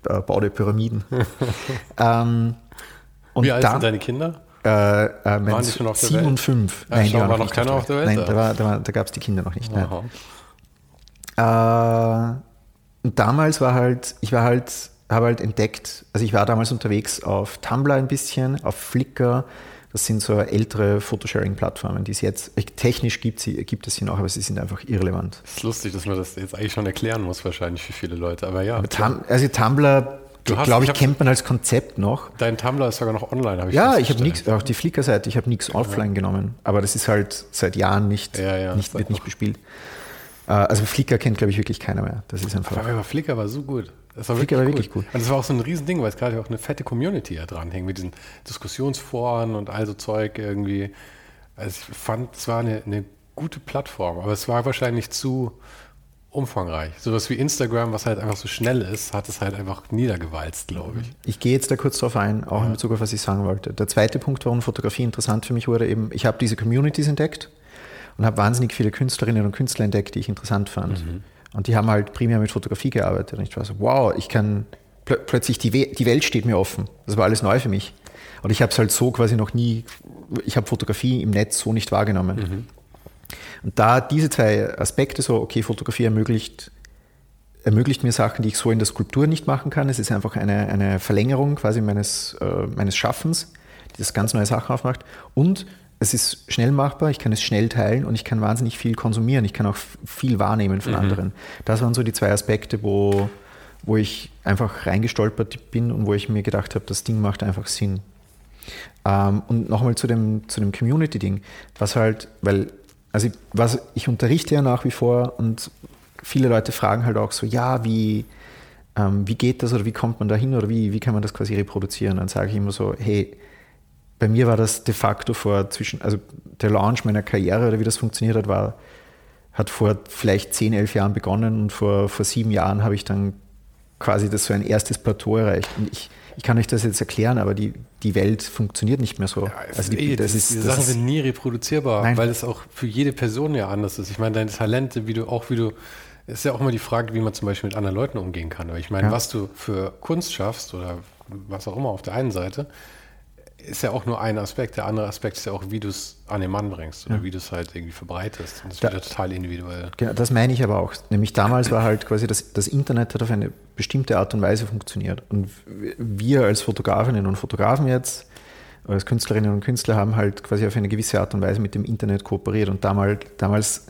Speaker 2: äh, Bau der Pyramiden. <laughs>
Speaker 1: ähm, Wie alt dann, sind deine Kinder?
Speaker 2: Äh, äh, Waren die schon auf der 7 Welt? und 5.
Speaker 1: Nein, die war noch keiner auf der Welt?
Speaker 2: Nein, da, war, da, war, da gab es die Kinder noch nicht. Äh, und damals war halt, ich war halt, habe halt entdeckt, also ich war damals unterwegs auf Tumblr ein bisschen, auf Flickr, das sind so ältere Photosharing-Plattformen, die es jetzt, technisch gibt, sie, gibt es sie noch, aber sie sind einfach irrelevant.
Speaker 1: Es ist lustig, dass man das jetzt eigentlich schon erklären muss, wahrscheinlich für viele Leute, aber ja.
Speaker 2: Aber also Tumblr glaube ich, kennt man als Konzept noch.
Speaker 1: Dein Tumblr ist sogar noch online,
Speaker 2: habe ich Ja, ich habe nichts, auch die Flickr-Seite, ich habe nichts offline ja. genommen. Aber das ist halt seit Jahren nicht, ja, ja, nicht wird nicht bespielt. Äh, also Flickr kennt, glaube ich, wirklich keiner mehr. Das ist einfach.
Speaker 1: Aber Flickr war so gut. Das war wirklich war wirklich gut. Und das war auch so ein Riesending, weil es gerade auch eine fette Community ja dranhängt mit diesen Diskussionsforen und all so Zeug irgendwie. Also ich fand, es war eine, eine gute Plattform, aber es war wahrscheinlich zu umfangreich. Sowas wie Instagram, was halt einfach so schnell ist, hat es halt einfach niedergewalzt, glaube ich.
Speaker 2: Ich gehe jetzt da kurz drauf ein, auch ja. in Bezug auf was ich sagen wollte. Der zweite Punkt, warum Fotografie interessant für mich wurde, eben, ich habe diese Communities entdeckt und habe wahnsinnig viele Künstlerinnen und Künstler entdeckt, die ich interessant fand. Mhm. Und die haben halt primär mit Fotografie gearbeitet. Und ich war so, wow, ich kann pl plötzlich die, We die Welt steht mir offen. Das war alles neu für mich. Und ich habe es halt so quasi noch nie, ich habe Fotografie im Netz so nicht wahrgenommen. Mhm. Und da diese zwei Aspekte, so, okay, Fotografie ermöglicht, ermöglicht mir Sachen, die ich so in der Skulptur nicht machen kann. Es ist einfach eine, eine Verlängerung quasi meines, äh, meines Schaffens, die das ganz neue Sachen aufmacht. Und es ist schnell machbar, ich kann es schnell teilen und ich kann wahnsinnig viel konsumieren. Ich kann auch viel wahrnehmen von mhm. anderen. Das waren so die zwei Aspekte, wo, wo ich einfach reingestolpert bin und wo ich mir gedacht habe, das Ding macht einfach Sinn. Ähm, und nochmal zu dem, zu dem Community-Ding, was halt, weil also ich, was, ich unterrichte ja nach wie vor und viele Leute fragen halt auch so, ja, wie, ähm, wie geht das oder wie kommt man da hin oder wie, wie kann man das quasi reproduzieren? Dann sage ich immer so, hey, bei mir war das de facto vor zwischen, also der Launch meiner Karriere oder wie das funktioniert hat, war, hat vor vielleicht zehn, elf Jahren begonnen und vor, vor sieben Jahren habe ich dann quasi das so ein erstes Plateau erreicht. Und ich, ich kann euch das jetzt erklären, aber die, die Welt funktioniert nicht mehr so. Ja,
Speaker 1: also die, eh, das ist, diese Sachen sind nie reproduzierbar, nein. weil es auch für jede Person ja anders ist. Ich meine, deine Talente, wie du auch, wie du, ist ja auch immer die Frage, wie man zum Beispiel mit anderen Leuten umgehen kann. Aber ich meine, ja. was du für Kunst schaffst oder was auch immer auf der einen Seite, ist ja auch nur ein Aspekt. Der andere Aspekt ist ja auch, wie du es an den Mann bringst oder ja. wie du es halt irgendwie verbreitest. Und das da, wieder total individuell.
Speaker 2: Genau, das meine ich aber auch. Nämlich damals war halt quasi das, das Internet hat auf eine bestimmte Art und Weise funktioniert. Und wir als Fotografinnen und Fotografen jetzt, als Künstlerinnen und Künstler haben halt quasi auf eine gewisse Art und Weise mit dem Internet kooperiert. Und damals, damals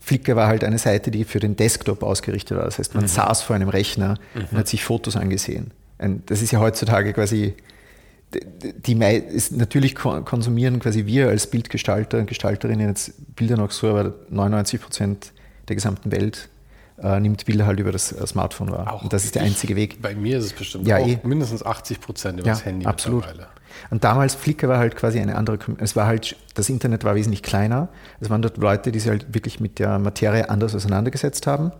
Speaker 2: Flickr war halt eine Seite, die für den Desktop ausgerichtet war. Das heißt, man mhm. saß vor einem Rechner mhm. und hat sich Fotos angesehen. Und das ist ja heutzutage quasi die ist natürlich konsumieren quasi wir als Bildgestalter und Gestalterinnen jetzt Bilder noch so, aber 99 Prozent der gesamten Welt äh, nimmt Bilder halt über das äh, Smartphone wahr. Auch und das ist der einzige Weg.
Speaker 1: Bei mir ist es bestimmt ja, eh. mindestens 80 Prozent über
Speaker 2: ja,
Speaker 1: das Handy
Speaker 2: absolut. Und damals Flickr war halt quasi eine andere, es war halt, das Internet war wesentlich kleiner. Es waren dort Leute, die sich halt wirklich mit der Materie anders auseinandergesetzt haben.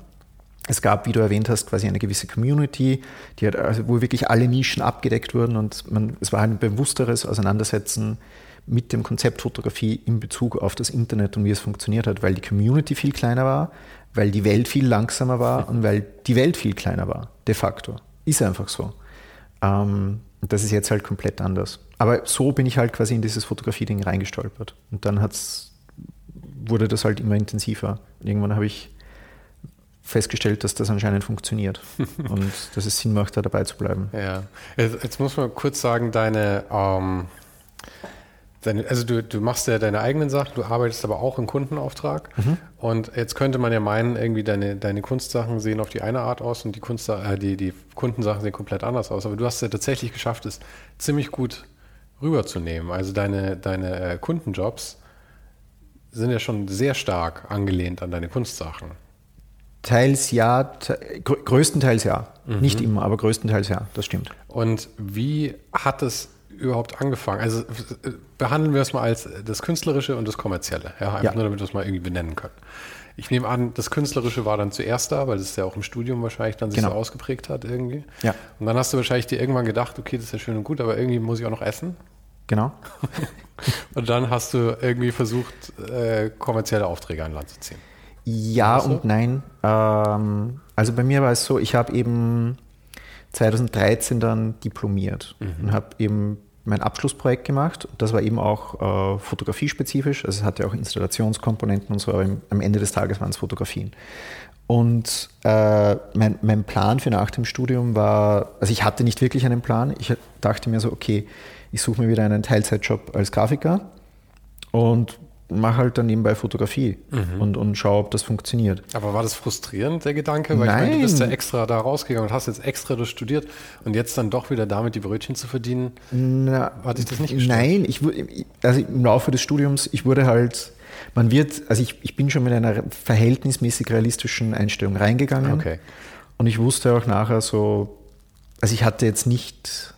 Speaker 2: Es gab, wie du erwähnt hast, quasi eine gewisse Community, die hat, also wo wirklich alle Nischen abgedeckt wurden und man, es war ein bewussteres Auseinandersetzen mit dem Konzept Fotografie in Bezug auf das Internet und wie es funktioniert hat, weil die Community viel kleiner war, weil die Welt viel langsamer war und weil die Welt viel kleiner war, de facto. Ist einfach so. Ähm, das ist jetzt halt komplett anders. Aber so bin ich halt quasi in dieses Fotografie-Ding reingestolpert. Und dann hat's, wurde das halt immer intensiver. Und irgendwann habe ich festgestellt, dass das anscheinend funktioniert <laughs> und dass es Sinn macht, da dabei zu bleiben.
Speaker 1: Ja, jetzt, jetzt muss man kurz sagen, deine, ähm, deine also du, du machst ja deine eigenen Sachen, du arbeitest aber auch im Kundenauftrag mhm. und jetzt könnte man ja meinen, irgendwie deine, deine Kunstsachen sehen auf die eine Art aus und die, Kunst, äh, die, die Kundensachen sehen komplett anders aus, aber du hast es ja tatsächlich geschafft, es ziemlich gut rüberzunehmen. Also deine, deine äh, Kundenjobs sind ja schon sehr stark angelehnt an deine Kunstsachen.
Speaker 2: Teils ja, größtenteils ja. Mhm. Nicht immer, aber größtenteils ja, das stimmt.
Speaker 1: Und wie hat es überhaupt angefangen? Also behandeln wir es mal als das Künstlerische und das Kommerzielle, ja, einfach ja. nur damit wir es mal irgendwie benennen können. Ich nehme an, das Künstlerische war dann zuerst da, weil es ja auch im Studium wahrscheinlich dann sich genau. so ausgeprägt hat irgendwie.
Speaker 2: Ja.
Speaker 1: Und dann hast du wahrscheinlich dir irgendwann gedacht, okay, das ist ja schön und gut, aber irgendwie muss ich auch noch essen.
Speaker 2: Genau. <laughs>
Speaker 1: und dann hast du irgendwie versucht, äh, kommerzielle Aufträge an Land zu ziehen.
Speaker 2: Ja und nein. Ähm, also bei mir war es so, ich habe eben 2013 dann diplomiert mhm. und habe eben mein Abschlussprojekt gemacht. Das war eben auch äh, fotografiespezifisch. Also es hatte auch Installationskomponenten und so, aber im, am Ende des Tages waren es Fotografien. Und äh, mein, mein Plan für nach dem Studium war, also ich hatte nicht wirklich einen Plan. Ich dachte mir so, okay, ich suche mir wieder einen Teilzeitjob als Grafiker und mache halt dann nebenbei Fotografie mhm. und, und schaue, ob das funktioniert.
Speaker 1: Aber war das frustrierend, der Gedanke? Weil
Speaker 2: Nein.
Speaker 1: ich meine, du bist ja extra da rausgegangen und hast jetzt extra das studiert und jetzt dann doch wieder damit die Brötchen zu verdienen.
Speaker 2: Na, Hat dich das nicht gestört? Nein, ich, also im Laufe des Studiums, ich wurde halt, man wird, also ich, ich bin schon mit einer verhältnismäßig realistischen Einstellung reingegangen.
Speaker 1: Okay.
Speaker 2: Und ich wusste auch nachher so, also ich hatte jetzt nicht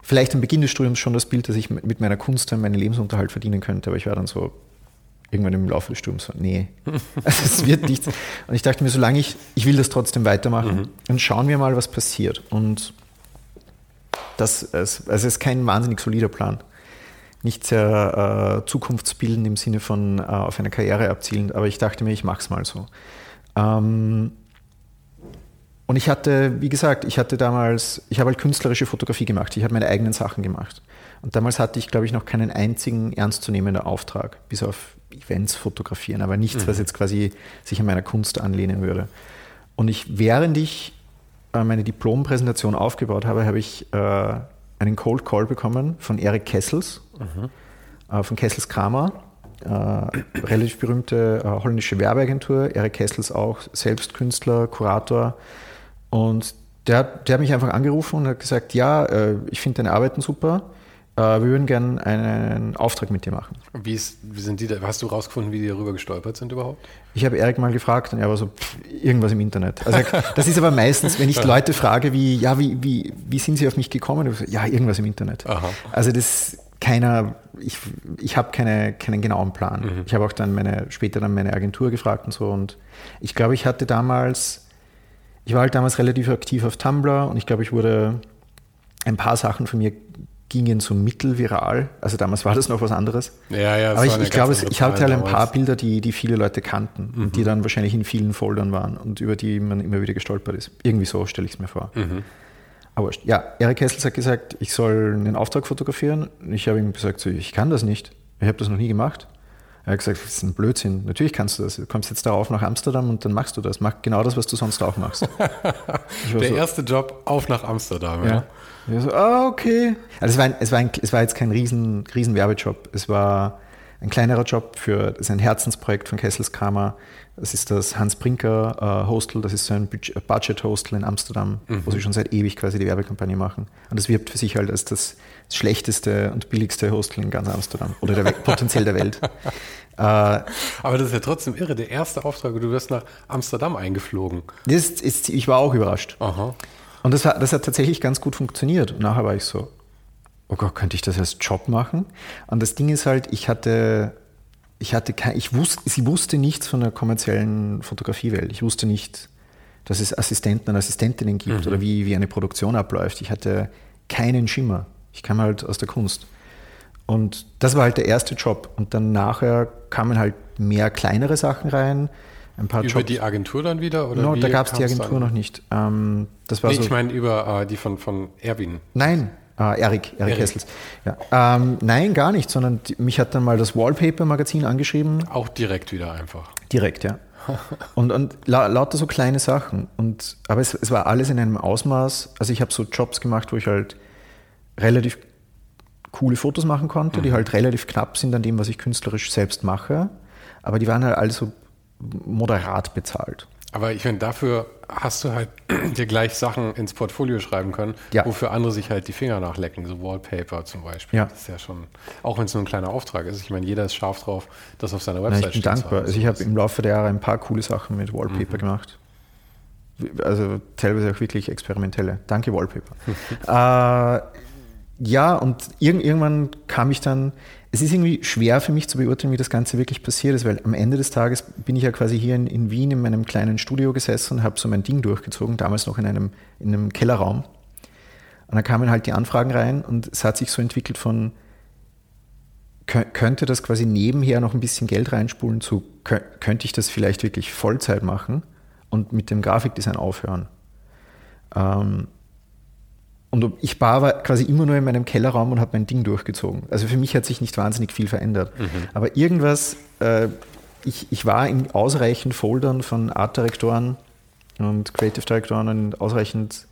Speaker 2: vielleicht am Beginn des Studiums schon das Bild, dass ich mit meiner Kunst dann meinen Lebensunterhalt verdienen könnte, aber ich war dann so irgendwann im Laufe des Studiums so, nee, <laughs> also es wird nichts. Und ich dachte mir, solange ich, ich will das trotzdem weitermachen mhm. und schauen wir mal, was passiert. Und das, also es ist kein wahnsinnig solider Plan. Nicht sehr äh, zukunftsbildend im Sinne von äh, auf eine Karriere abzielend, aber ich dachte mir, ich mache es mal so. Ähm, und ich hatte, wie gesagt, ich hatte damals, ich habe halt künstlerische Fotografie gemacht. Ich habe meine eigenen Sachen gemacht. Und damals hatte ich, glaube ich, noch keinen einzigen ernstzunehmenden Auftrag, bis auf Events fotografieren, aber nichts, mhm. was jetzt quasi sich an meiner Kunst anlehnen würde. Und ich, während ich äh, meine Diplompräsentation aufgebaut habe, habe ich äh, einen Cold Call bekommen von Erik Kessels, mhm. äh, von Kessels Kramer, äh, relativ berühmte äh, holländische Werbeagentur. Erik Kessels auch selbst Künstler, Kurator und der, der hat mich einfach angerufen und hat gesagt, ja, äh, ich finde deine Arbeiten super. Äh, wir würden gerne einen Auftrag mit dir machen.
Speaker 1: Wie, ist, wie sind die da, hast du rausgefunden, wie die darüber gestolpert sind überhaupt?
Speaker 2: Ich habe Erik mal gefragt und er war so, pff, irgendwas im Internet. Also das ist aber meistens, wenn ich <laughs> Leute frage, wie, ja, wie, wie, wie sind sie auf mich gekommen? So, ja, irgendwas im Internet. Aha. Also das keiner, ich, ich habe keine, keinen genauen Plan. Mhm. Ich habe auch dann meine, später dann meine Agentur gefragt und so und ich glaube, ich hatte damals ich war halt damals relativ aktiv auf Tumblr und ich glaube, ich wurde, ein paar Sachen von mir gingen so mittelviral. Also damals war das noch was anderes.
Speaker 1: Ja, ja,
Speaker 2: Aber ich, ich glaube, ich hatte halt ein paar Bilder, die, die viele Leute kannten mhm. und die dann wahrscheinlich in vielen Foldern waren und über die man immer wieder gestolpert ist. Irgendwie so stelle ich es mir vor. Mhm. Aber ja, Erik Kessels hat gesagt, ich soll einen Auftrag fotografieren. Ich habe ihm gesagt, so, ich kann das nicht. Ich habe das noch nie gemacht. Er hat gesagt, das ist ein Blödsinn. Natürlich kannst du das. Du kommst jetzt darauf nach Amsterdam und dann machst du das. Mach genau das, was du sonst auch machst. <laughs>
Speaker 1: Der so, erste Job auf nach Amsterdam, ja.
Speaker 2: ja. so, ah, okay. Also es, war ein, es, war ein, es war jetzt kein riesen, riesen Werbejob. Es war ein kleinerer Job für, das ist ein Herzensprojekt von Kessels Kramer. Das ist das Hans Brinker uh, Hostel, das ist so ein Budget-Hostel in Amsterdam, mhm. wo sie schon seit ewig quasi die Werbekampagne machen. Und das wirbt für sich halt als das das schlechteste und billigste Hostel in ganz Amsterdam oder der <laughs> potenziell der Welt.
Speaker 1: Äh, Aber das ist ja trotzdem irre. Der erste Auftrag, du wirst nach Amsterdam eingeflogen.
Speaker 2: Das ist, ich war auch überrascht. Aha. Und das hat, das hat tatsächlich ganz gut funktioniert. Und nachher war ich so, oh Gott, könnte ich das als Job machen? Und das Ding ist halt, ich hatte, ich hatte kein, ich wusste, sie wusste nichts von der kommerziellen Fotografiewelt. Ich wusste nicht, dass es Assistenten und Assistentinnen gibt mhm. oder wie, wie eine Produktion abläuft. Ich hatte keinen Schimmer. Ich kam halt aus der Kunst. Und das war halt der erste Job. Und dann nachher kamen halt mehr kleinere Sachen rein.
Speaker 1: Ein paar über Jobs. die Agentur dann wieder?
Speaker 2: Oder no, da gab es die Agentur noch nicht. Ähm, das war nee, so,
Speaker 1: ich meine über äh, die von, von Erwin.
Speaker 2: Nein, äh, Erik, Erik Hessels. Ja. Ähm, nein, gar nicht, sondern die, mich hat dann mal das Wallpaper-Magazin angeschrieben.
Speaker 1: Auch direkt wieder einfach.
Speaker 2: Direkt, ja. <laughs> und, und la, lauter so kleine Sachen. Und, aber es, es war alles in einem Ausmaß. Also ich habe so Jobs gemacht, wo ich halt relativ coole Fotos machen konnte, mhm. die halt relativ knapp sind an dem, was ich künstlerisch selbst mache. Aber die waren halt also moderat bezahlt.
Speaker 1: Aber ich finde, dafür hast du halt <clears throat> dir gleich Sachen ins Portfolio schreiben können,
Speaker 2: ja.
Speaker 1: wofür andere sich halt die Finger nachlecken, so Wallpaper zum Beispiel.
Speaker 2: Ja.
Speaker 1: Das ist ja schon, auch wenn es nur ein kleiner Auftrag ist. Ich meine, jeder ist scharf drauf, das auf seiner Website
Speaker 2: zu Ich bin dankbar. Also ich habe im Laufe der Jahre ein paar coole Sachen mit Wallpaper mhm. gemacht. Also teilweise auch wirklich experimentelle. Danke, Wallpaper. <laughs> äh, ja, und irg irgendwann kam ich dann, es ist irgendwie schwer für mich zu beurteilen, wie das Ganze wirklich passiert ist, weil am Ende des Tages bin ich ja quasi hier in, in Wien in meinem kleinen Studio gesessen und habe so mein Ding durchgezogen, damals noch in einem, in einem Kellerraum. Und dann kamen halt die Anfragen rein und es hat sich so entwickelt von, könnte das quasi nebenher noch ein bisschen Geld reinspulen zu, könnte ich das vielleicht wirklich Vollzeit machen und mit dem Grafikdesign aufhören. Ähm, und ich war quasi immer nur in meinem Kellerraum und habe mein Ding durchgezogen. Also für mich hat sich nicht wahnsinnig viel verändert. Mhm. Aber irgendwas, äh, ich, ich war in ausreichend Foldern von Art-Direktoren und Creative-Direktoren und ausreichend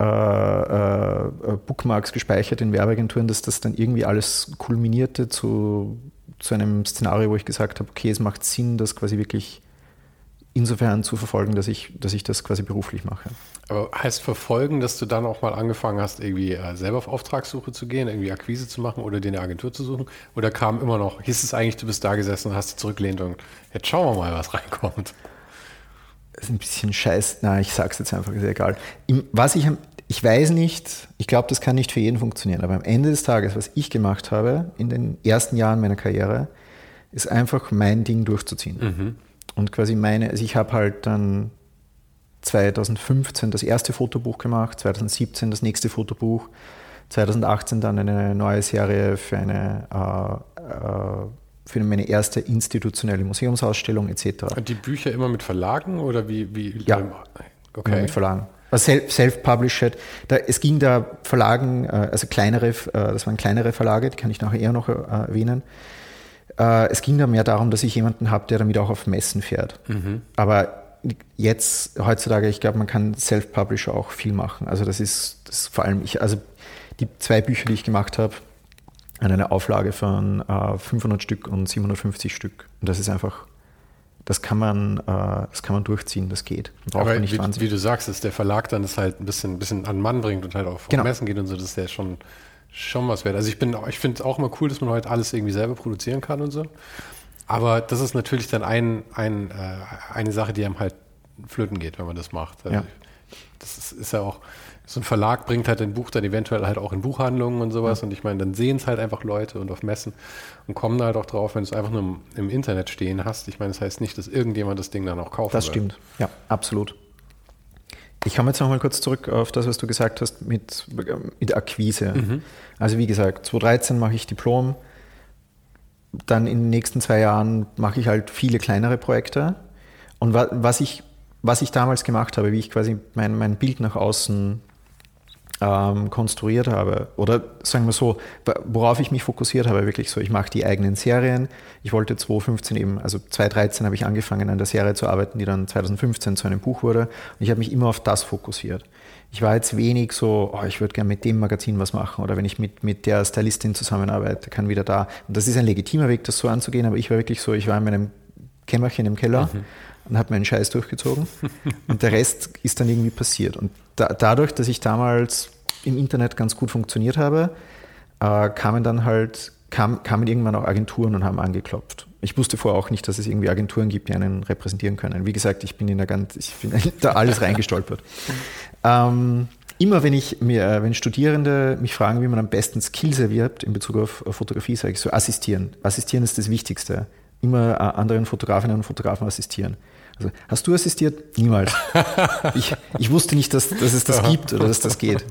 Speaker 2: äh, äh, Bookmarks gespeichert in Werbeagenturen, dass das dann irgendwie alles kulminierte zu, zu einem Szenario, wo ich gesagt habe, okay, es macht Sinn, das quasi wirklich insofern zu verfolgen, dass ich, dass ich das quasi beruflich mache.
Speaker 1: Aber heißt verfolgen, dass du dann auch mal angefangen hast, irgendwie äh, selber auf Auftragssuche zu gehen, irgendwie Akquise zu machen oder dir eine Agentur zu suchen? Oder kam immer noch, hieß es eigentlich, du bist da gesessen und hast dich zurückgelehnt und jetzt schauen wir mal, was reinkommt?
Speaker 2: Das ist ein bisschen scheiß. Nein, ich sag's jetzt einfach, ist egal. Was ich, ich weiß nicht, ich glaube, das kann nicht für jeden funktionieren, aber am Ende des Tages, was ich gemacht habe in den ersten Jahren meiner Karriere, ist einfach mein Ding durchzuziehen. Mhm. Und quasi meine, also ich habe halt dann 2015 das erste Fotobuch gemacht, 2017 das nächste Fotobuch, 2018 dann eine neue Serie für eine äh, äh, für meine erste institutionelle Museumsausstellung etc.
Speaker 1: Die Bücher immer mit Verlagen oder wie? wie
Speaker 2: ja, okay. mit Verlagen. Self-published. es ging da Verlagen, äh, also kleinere, äh, das waren kleinere Verlage, die kann ich nachher eher noch äh, erwähnen. Es ging da mehr darum, dass ich jemanden habe, der damit auch auf Messen fährt. Mhm. Aber jetzt, heutzutage, ich glaube, man kann Self-Publisher auch viel machen. Also das ist, das vor allem, ich, also die zwei Bücher, die ich gemacht habe, eine Auflage von äh, 500 Stück und 750 Stück. Und das ist einfach, das kann man, äh, das kann man durchziehen, das geht.
Speaker 1: Aber wie, wie, du sagst, dass der Verlag dann das halt ein bisschen, bisschen an Mann bringt und halt auch auf genau. Messen geht und so, das ist ja schon, schon was wert. Also ich bin, ich finde es auch immer cool, dass man heute alles irgendwie selber produzieren kann und so. Aber das ist natürlich dann ein, ein, äh, eine Sache, die einem halt flöten geht, wenn man das macht. Also
Speaker 2: ja.
Speaker 1: Das ist, ist ja auch, so ein Verlag bringt halt ein Buch dann eventuell halt auch in Buchhandlungen und sowas. Ja. Und ich meine, dann sehen es halt einfach Leute und auf Messen und kommen halt auch drauf, wenn du es einfach nur im, im, Internet stehen hast. Ich meine, das heißt nicht, dass irgendjemand das Ding dann auch kauft.
Speaker 2: Das wird. stimmt, ja, absolut. Ich komme jetzt noch mal kurz zurück auf das, was du gesagt hast mit, mit Akquise. Mhm. Also wie gesagt, 2013 mache ich Diplom, dann in den nächsten zwei Jahren mache ich halt viele kleinere Projekte. Und was ich, was ich damals gemacht habe, wie ich quasi mein, mein Bild nach außen ähm, konstruiert habe. Oder sagen wir so, worauf ich mich fokussiert habe, wirklich so, ich mache die eigenen Serien. Ich wollte 2015 eben, also 2013 habe ich angefangen an der Serie zu arbeiten, die dann 2015 zu einem Buch wurde. Und ich habe mich immer auf das fokussiert. Ich war jetzt wenig so, oh, ich würde gerne mit dem Magazin was machen oder wenn ich mit, mit der Stylistin zusammenarbeite, kann wieder da. Und das ist ein legitimer Weg, das so anzugehen, aber ich war wirklich so, ich war in meinem Kämmerchen im Keller mhm. und habe meinen Scheiß durchgezogen und der Rest ist dann irgendwie passiert. Und da, dadurch, dass ich damals im Internet ganz gut funktioniert habe, äh, kamen dann halt, kam, kamen irgendwann auch Agenturen und haben angeklopft. Ich wusste vorher auch nicht, dass es irgendwie Agenturen gibt, die einen repräsentieren können. Wie gesagt, ich bin in der ganz, ich bin <laughs> da alles reingestolpert. Ähm, immer wenn ich mir, äh, wenn Studierende mich fragen, wie man am besten Skills erwirbt in Bezug auf Fotografie, sage ich so, assistieren. Assistieren ist das Wichtigste. Immer äh, anderen Fotografinnen und Fotografen assistieren. Also, hast du assistiert? Niemals. <laughs> ich, ich wusste nicht, dass, dass es das gibt oder dass das geht.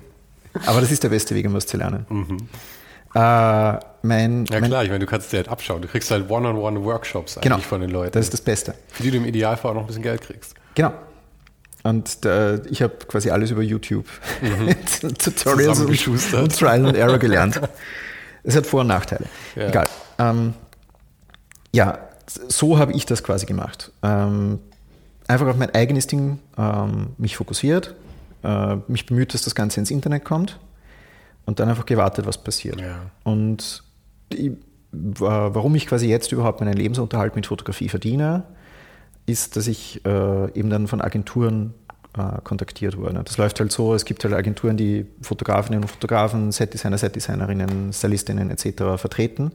Speaker 2: Aber das ist der beste Weg, um was zu lernen. Mhm.
Speaker 1: Äh, mein, ja klar, ich meine, du kannst dir halt abschauen. Du kriegst halt One-on-One-Workshops
Speaker 2: eigentlich genau, von den Leuten. Das ist das Beste.
Speaker 1: Für die du im Idealfall auch noch ein bisschen Geld kriegst.
Speaker 2: Genau. Und äh, ich habe quasi alles über YouTube, mhm. <laughs> Tutorials und, und, Trial and Error gelernt. Es hat Vor- und Nachteile. Ja. Egal. Ähm, ja, so habe ich das quasi gemacht. Ähm, einfach auf mein eigenes Ding ähm, mich fokussiert, äh, mich bemüht, dass das Ganze ins Internet kommt und dann einfach gewartet, was passiert.
Speaker 1: Ja.
Speaker 2: Und ich, warum ich quasi jetzt überhaupt meinen Lebensunterhalt mit Fotografie verdiene, ist, dass ich äh, eben dann von Agenturen äh, kontaktiert wurde. Das läuft halt so, es gibt halt Agenturen, die Fotografinnen und Fotografen, Setdesigner, Setdesignerinnen, Stylistinnen etc. vertreten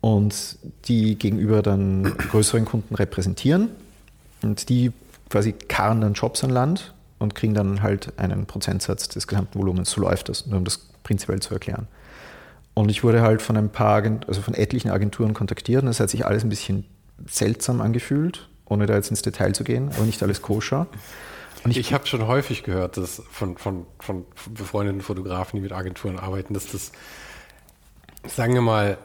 Speaker 2: und die gegenüber dann größeren Kunden repräsentieren und die quasi karren dann Jobs an Land und kriegen dann halt einen Prozentsatz des gesamten Volumens. So läuft das, nur um das prinzipiell zu erklären. Und ich wurde halt von ein paar, also von etlichen Agenturen kontaktiert und das hat sich alles ein bisschen seltsam angefühlt, ohne da jetzt ins Detail zu gehen, aber nicht alles koscher.
Speaker 1: Und ich, ich habe schon häufig gehört, dass von, von, von befreundeten Fotografen, die mit Agenturen arbeiten, dass das, sagen wir mal,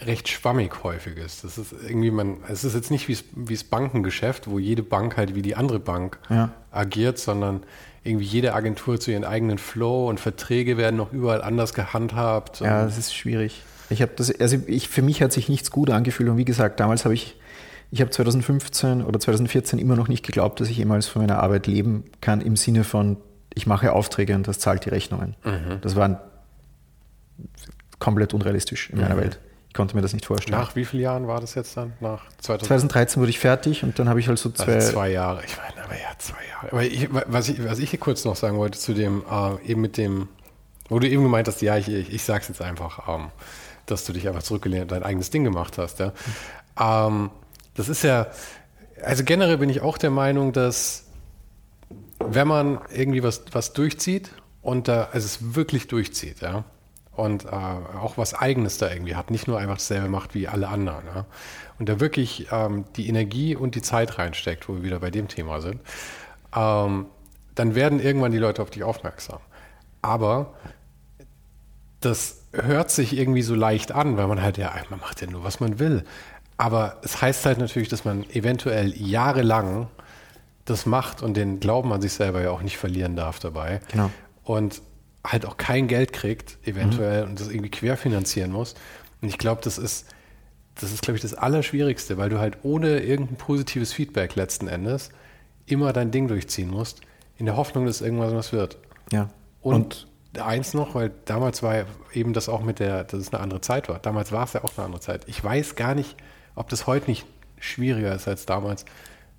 Speaker 1: recht schwammig häufig ist. Das ist irgendwie man, es ist jetzt nicht wie das Bankengeschäft, wo jede Bank halt wie die andere Bank ja. agiert, sondern irgendwie jede Agentur zu ihren eigenen Flow und Verträge werden noch überall anders gehandhabt.
Speaker 2: Ja, das ist schwierig. Ich habe das, also ich, für mich hat sich nichts gut angefühlt und wie gesagt, damals habe ich, ich habe 2015 oder 2014 immer noch nicht geglaubt, dass ich jemals von meiner Arbeit leben kann im Sinne von, ich mache Aufträge und das zahlt die Rechnungen. Mhm. Das war komplett unrealistisch in meiner mhm. Welt Ich konnte mir das nicht vorstellen.
Speaker 1: Nach wie vielen Jahren war das jetzt dann? Nach
Speaker 2: 2000? 2013 wurde ich fertig und dann habe ich halt so zwei.
Speaker 1: Also zwei Jahre, ich meine, aber ja, zwei Jahre. Aber ich, was, ich, was ich hier kurz noch sagen wollte zu dem, äh, eben mit dem, wo du eben gemeint hast, ja, ich, ich, ich sag's jetzt einfach, ähm, dass du dich einfach zurückgelehnt, dein eigenes Ding gemacht hast, ja. Mhm. Ähm, das ist ja, also generell bin ich auch der Meinung, dass wenn man irgendwie was, was durchzieht und da, also es wirklich durchzieht, ja, und äh, auch was Eigenes da irgendwie hat, nicht nur einfach dasselbe macht wie alle anderen. Ja? Und da wirklich ähm, die Energie und die Zeit reinsteckt, wo wir wieder bei dem Thema sind, ähm, dann werden irgendwann die Leute auf dich aufmerksam. Aber das hört sich irgendwie so leicht an, weil man halt ja, man macht ja nur, was man will. Aber es heißt halt natürlich, dass man eventuell jahrelang das macht und den Glauben an sich selber ja auch nicht verlieren darf dabei.
Speaker 2: Genau.
Speaker 1: Und halt auch kein Geld kriegt, eventuell, mhm. und das irgendwie querfinanzieren muss. Und ich glaube, das ist, das ist, glaube ich, das Allerschwierigste, weil du halt ohne irgendein positives Feedback letzten Endes immer dein Ding durchziehen musst, in der Hoffnung, dass irgendwas was wird.
Speaker 2: Ja.
Speaker 1: Und, und eins noch, weil damals war eben das auch mit der, dass es eine andere Zeit war. Damals war es ja auch eine andere Zeit. Ich weiß gar nicht, ob das heute nicht schwieriger ist als damals,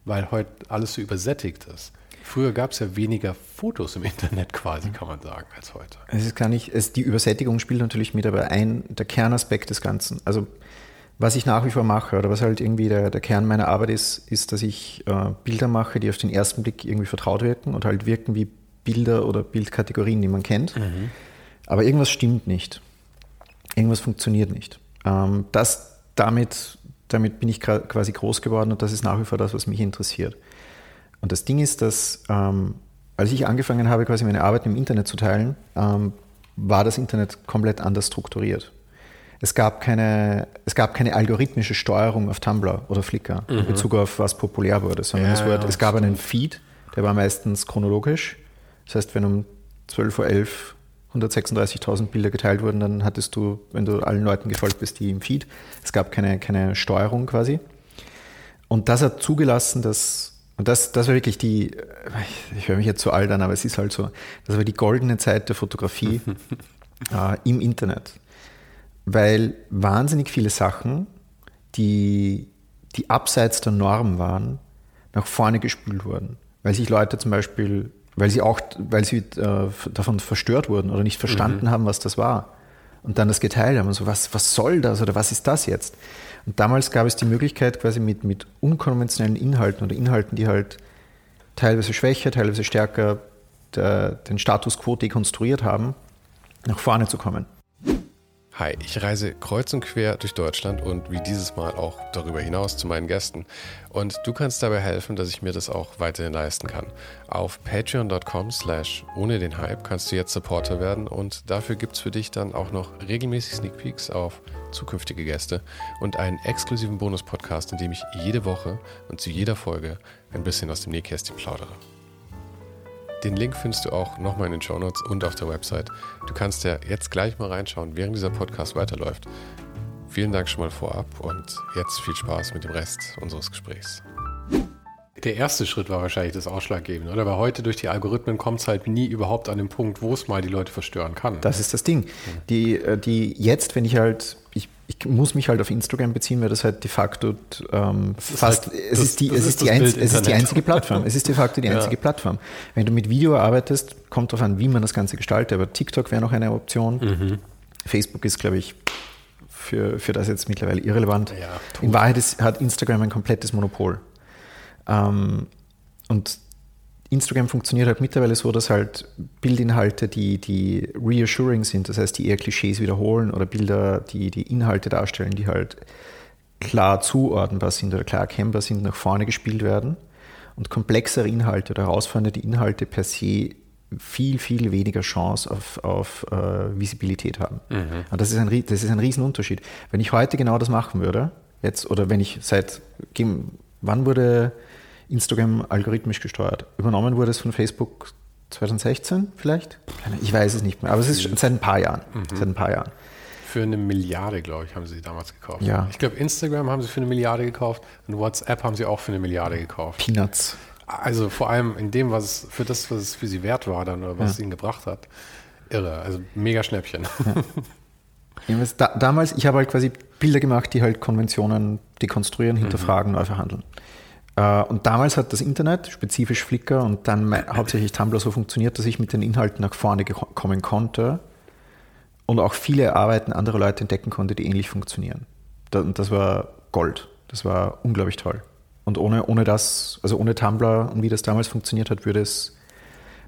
Speaker 1: weil heute alles so übersättigt ist. Früher gab es ja weniger Fotos im Internet quasi, kann man sagen, als heute.
Speaker 2: Es ist gar nicht, es, die Übersättigung spielt natürlich mit, aber ein, der Kernaspekt des Ganzen. Also was ich nach wie vor mache oder was halt irgendwie der, der Kern meiner Arbeit ist, ist, dass ich äh, Bilder mache, die auf den ersten Blick irgendwie vertraut wirken und halt wirken wie Bilder oder Bildkategorien, die man kennt. Mhm. Aber irgendwas stimmt nicht. Irgendwas funktioniert nicht. Ähm, das, damit, damit bin ich quasi groß geworden und das ist nach wie vor das, was mich interessiert. Und das Ding ist, dass ähm, als ich angefangen habe, quasi meine Arbeit im Internet zu teilen, ähm, war das Internet komplett anders strukturiert. Es gab keine, es gab keine algorithmische Steuerung auf Tumblr oder Flickr mhm. in Bezug auf was populär wurde, sondern ja, es, wurde, ja, es gab einen Feed, der war meistens chronologisch. Das heißt, wenn um 12.11 Uhr 136.000 Bilder geteilt wurden, dann hattest du, wenn du allen Leuten gefolgt bist, die im Feed. Es gab keine, keine Steuerung quasi. Und das hat zugelassen, dass und das, das war wirklich die, ich höre mich jetzt zu alt an, aber es ist halt so, das war die goldene Zeit der Fotografie <laughs> äh, im Internet. Weil wahnsinnig viele Sachen, die, die abseits der Norm waren, nach vorne gespült wurden. Weil sich Leute zum Beispiel, weil sie auch, weil sie äh, davon verstört wurden oder nicht verstanden mhm. haben, was das war. Und dann das geteilt haben und so, was, was soll das oder was ist das jetzt? Und damals gab es die Möglichkeit, quasi mit, mit unkonventionellen Inhalten oder Inhalten, die halt teilweise schwächer, teilweise stärker der, den Status quo dekonstruiert haben, nach vorne zu kommen.
Speaker 1: Hi, ich reise kreuz und quer durch Deutschland und wie dieses Mal auch darüber hinaus zu meinen Gästen. Und du kannst dabei helfen, dass ich mir das auch weiterhin leisten kann. Auf patreon.com slash ohne den Hype kannst du jetzt Supporter werden und dafür gibt es für dich dann auch noch regelmäßig Sneak Peeks auf zukünftige Gäste und einen exklusiven Bonus-Podcast, in dem ich jede Woche und zu jeder Folge ein bisschen aus dem Nähkästchen plaudere. Den Link findest du auch nochmal in den Show Notes und auf der Website. Du kannst ja jetzt gleich mal reinschauen, während dieser Podcast weiterläuft. Vielen Dank schon mal vorab und jetzt viel Spaß mit dem Rest unseres Gesprächs. Der erste Schritt war wahrscheinlich das Ausschlaggebende, oder? Weil heute durch die Algorithmen kommt es halt nie überhaupt an den Punkt, wo es mal die Leute verstören kann.
Speaker 2: Das ist das Ding. Die, äh, die jetzt, wenn ich halt, ich, muss mich halt auf Instagram beziehen, weil das halt de facto ähm, fast, halt, es, ist die, es, ist die es ist die einzige Plattform. Es ist de facto die <laughs> einzige ja. Plattform. Wenn du mit Video arbeitest, kommt darauf an, wie man das Ganze gestaltet. Aber TikTok wäre noch eine Option. Mhm. Facebook ist, glaube ich, für, für das jetzt mittlerweile irrelevant. Ja, In Wahrheit ist, hat Instagram ein komplettes Monopol. Ähm, und Instagram funktioniert halt mittlerweile so, dass halt Bildinhalte, die, die reassuring sind, das heißt, die eher Klischees wiederholen oder Bilder, die die Inhalte darstellen, die halt klar zuordnenbar sind oder klar erkennbar sind, nach vorne gespielt werden. Und komplexere Inhalte oder herausfordernde Inhalte per se viel, viel weniger Chance auf, auf äh, Visibilität haben. Mhm. Und das ist, ein, das ist ein Riesenunterschied. Wenn ich heute genau das machen würde, jetzt, oder wenn ich seit, wann wurde Instagram algorithmisch gesteuert. Übernommen wurde es von Facebook 2016 vielleicht? Ich weiß es nicht mehr, aber es ist seit ein paar Jahren. Mhm. Seit ein paar Jahren.
Speaker 1: Für eine Milliarde, glaube ich, haben sie damals gekauft.
Speaker 2: Ja.
Speaker 1: Ich glaube, Instagram haben sie für eine Milliarde gekauft und WhatsApp haben sie auch für eine Milliarde gekauft.
Speaker 2: Peanuts.
Speaker 1: Also vor allem in dem, was es für das, was es für sie wert war dann oder was ja. es ihnen gebracht hat. Irre, also mega Schnäppchen. Ja.
Speaker 2: Da, damals, ich habe halt quasi Bilder gemacht, die halt Konventionen dekonstruieren, hinterfragen, mhm. neu verhandeln. Äh, und damals hat das Internet, spezifisch Flickr und dann hauptsächlich Tumblr so funktioniert, dass ich mit den Inhalten nach vorne kommen konnte und auch viele Arbeiten anderer Leute entdecken konnte, die ähnlich funktionieren. Und das war Gold. Das war unglaublich toll. Und ohne, ohne das, also ohne Tumblr und wie das damals funktioniert hat, würde es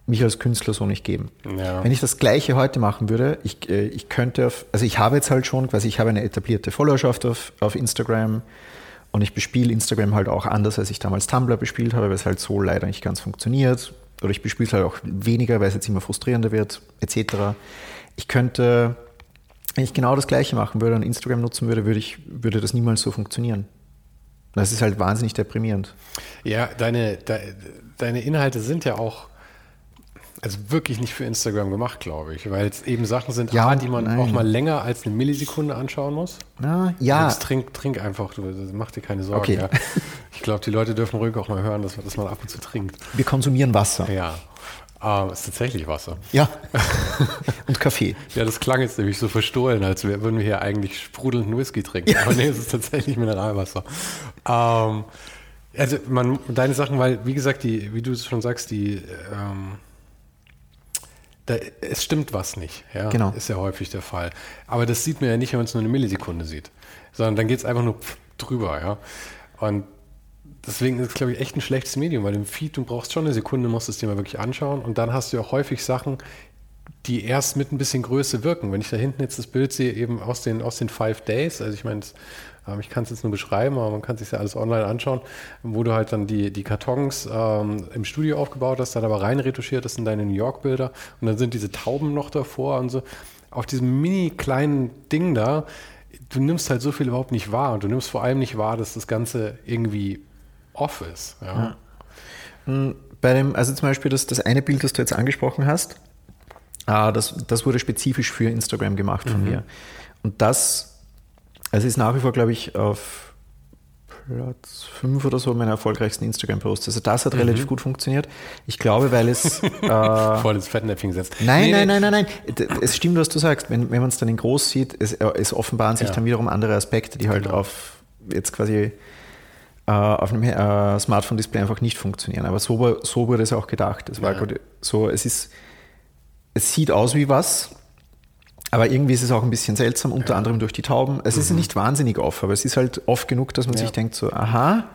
Speaker 2: mich als Künstler so nicht geben. Ja. Wenn ich das Gleiche heute machen würde, ich, äh, ich könnte, auf, also ich habe jetzt halt schon, quasi ich habe eine etablierte Followerschaft auf, auf Instagram und ich bespiele Instagram halt auch anders, als ich damals Tumblr bespielt habe, weil es halt so leider nicht ganz funktioniert. Oder ich bespiele es halt auch weniger, weil es jetzt immer frustrierender wird, etc. Ich könnte, wenn ich genau das Gleiche machen würde und Instagram nutzen würde, würde, ich, würde das niemals so funktionieren. Das ist halt wahnsinnig deprimierend.
Speaker 1: Ja, deine, de, deine Inhalte sind ja auch also wirklich nicht für Instagram gemacht, glaube ich, weil es eben Sachen sind, ja, A, die man nein. auch mal länger als eine Millisekunde anschauen muss.
Speaker 2: Na, ja.
Speaker 1: Jetzt trink, trink einfach, du, mach dir keine Sorgen. Okay. Ja. Ich glaube, die Leute dürfen ruhig auch mal hören, dass, dass man ab und zu trinkt.
Speaker 2: Wir konsumieren Wasser.
Speaker 1: Ja. Ah, ist tatsächlich Wasser.
Speaker 2: Ja. <laughs> Und Kaffee.
Speaker 1: ja, das klang jetzt nämlich so verstohlen, als würden wir hier eigentlich sprudelnden Whisky trinken. Ja. Aber nee, es ist tatsächlich Mineralwasser. Ähm, also man, deine Sachen, weil, wie gesagt, die, wie du es schon sagst, die ähm, da, es stimmt was nicht. Ja?
Speaker 2: Genau.
Speaker 1: Ist ja häufig der Fall. Aber das sieht man ja nicht, wenn man es nur eine Millisekunde sieht. Sondern dann geht es einfach nur drüber. Ja? Und deswegen ist es, glaube ich, echt ein schlechtes Medium, weil im Feed, du brauchst schon eine Sekunde, musst es dir mal wirklich anschauen. Und dann hast du auch häufig Sachen, die erst mit ein bisschen Größe wirken. Wenn ich da hinten jetzt das Bild sehe, eben aus den, aus den Five Days, also ich meine, ähm, ich kann es jetzt nur beschreiben, aber man kann sich ja alles online anschauen, wo du halt dann die, die Kartons ähm, im Studio aufgebaut hast, dann aber rein retuschiert hast in deine New York-Bilder und dann sind diese Tauben noch davor und so. Auf diesem mini kleinen Ding da, du nimmst halt so viel überhaupt nicht wahr und du nimmst vor allem nicht wahr, dass das Ganze irgendwie off ist. Ja. ja.
Speaker 2: Hm, bei dem, also zum Beispiel das, das eine Bild, das du jetzt angesprochen hast, äh, das, das wurde spezifisch für Instagram gemacht von mhm. mir. Und das es ist nach wie vor, glaube ich, auf Platz 5 oder so meiner erfolgreichsten Instagram-Posts. Also das hat mhm. relativ gut funktioniert. Ich glaube, weil es... <laughs>
Speaker 1: Äh, Voll ins Fettnäpfchen gesetzt.
Speaker 2: Nein, nee, nein, nein, nein, nein. Es stimmt, was du sagst. Wenn, wenn man es dann in groß sieht, es, es offenbaren sich ja. dann wiederum andere Aspekte, die halt genau. auf jetzt quasi äh, auf einem äh, Smartphone-Display einfach nicht funktionieren. Aber so, so wurde es auch gedacht. Es war ja. so, es ist, es sieht aus wie was, aber irgendwie ist es auch ein bisschen seltsam, unter anderem durch die Tauben. Es mhm. ist nicht wahnsinnig oft, aber es ist halt oft genug, dass man ja. sich denkt so, aha.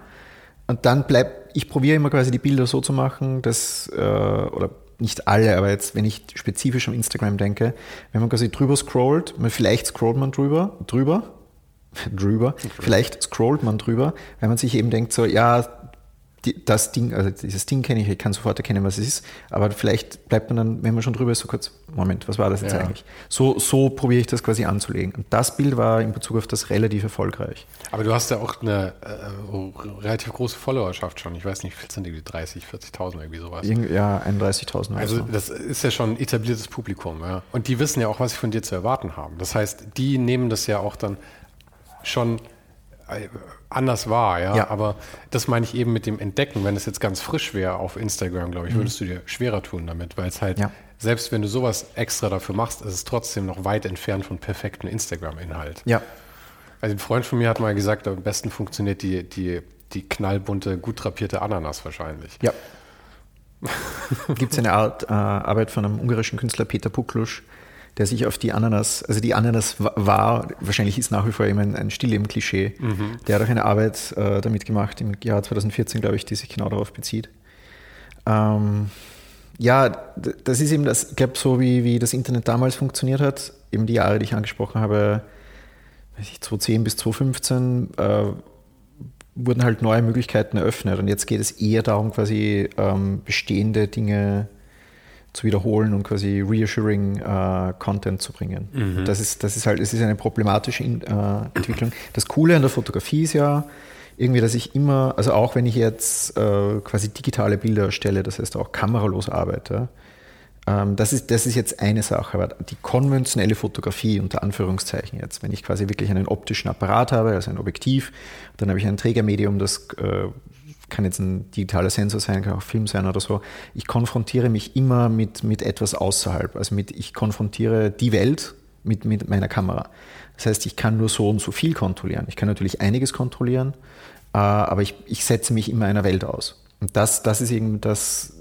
Speaker 2: Und dann bleibt, ich probiere immer quasi die Bilder so zu machen, dass, äh, oder nicht alle, aber jetzt, wenn ich spezifisch am Instagram denke, wenn man quasi drüber scrollt, vielleicht scrollt man drüber, drüber, <laughs> drüber, <laughs> vielleicht scrollt man drüber, weil man sich eben denkt so, ja, die, das Ding, also dieses Ding kenne ich, ich kann sofort erkennen, was es ist, aber vielleicht bleibt man dann, wenn man schon drüber ist, so kurz, Moment, was war das jetzt ja. eigentlich? So, so probiere ich das quasi anzulegen. Und das Bild war in Bezug auf das relativ erfolgreich.
Speaker 1: Aber du hast ja auch eine äh, relativ große Followerschaft schon. Ich weiß nicht, wie viel sind die, 30, 40.000 irgendwie sowas?
Speaker 2: ja, 31.000.
Speaker 1: Also so. das ist ja schon ein etabliertes Publikum. Ja? Und die wissen ja auch, was sie von dir zu erwarten haben. Das heißt, die nehmen das ja auch dann schon anders war, ja? ja. Aber das meine ich eben mit dem Entdecken. Wenn es jetzt ganz frisch wäre auf Instagram, glaube ich, mhm. würdest du dir schwerer tun damit, weil es halt, ja. selbst wenn du sowas extra dafür machst, ist es trotzdem noch weit entfernt von perfektem Instagram-Inhalt.
Speaker 2: Ja.
Speaker 1: Also ein Freund von mir hat mal gesagt, am besten funktioniert die, die, die knallbunte, gut drapierte Ananas wahrscheinlich.
Speaker 2: Ja. Gibt es eine Art äh, Arbeit von einem ungarischen Künstler, Peter Puklusch, der sich auf die Ananas, also die Ananas war, wahrscheinlich ist nach wie vor immer ein, ein Stillleben-Klischee, mhm. der hat auch eine Arbeit äh, damit gemacht im Jahr 2014, glaube ich, die sich genau darauf bezieht. Ähm, ja, das ist eben das, ich glaube, so wie, wie das Internet damals funktioniert hat, eben die Jahre, die ich angesprochen habe, weiß ich, 2010 bis 2015, äh, wurden halt neue Möglichkeiten eröffnet. Und jetzt geht es eher darum, quasi ähm, bestehende Dinge zu wiederholen und quasi reassuring äh, Content zu bringen. Mhm. Das, ist, das ist halt, es ist eine problematische in, äh, Entwicklung. Das Coole an der Fotografie ist ja irgendwie, dass ich immer, also auch wenn ich jetzt äh, quasi digitale Bilder erstelle, das heißt auch kameralos arbeite, ähm, das, ist, das ist jetzt eine Sache, aber die konventionelle Fotografie unter Anführungszeichen jetzt, wenn ich quasi wirklich einen optischen Apparat habe, also ein Objektiv, dann habe ich ein Trägermedium, das äh, kann jetzt ein digitaler Sensor sein, kann auch Film sein oder so. Ich konfrontiere mich immer mit, mit etwas außerhalb. Also mit, ich konfrontiere die Welt mit, mit meiner Kamera. Das heißt, ich kann nur so und so viel kontrollieren. Ich kann natürlich einiges kontrollieren, äh, aber ich, ich setze mich immer einer Welt aus. Und das, das ist eben das,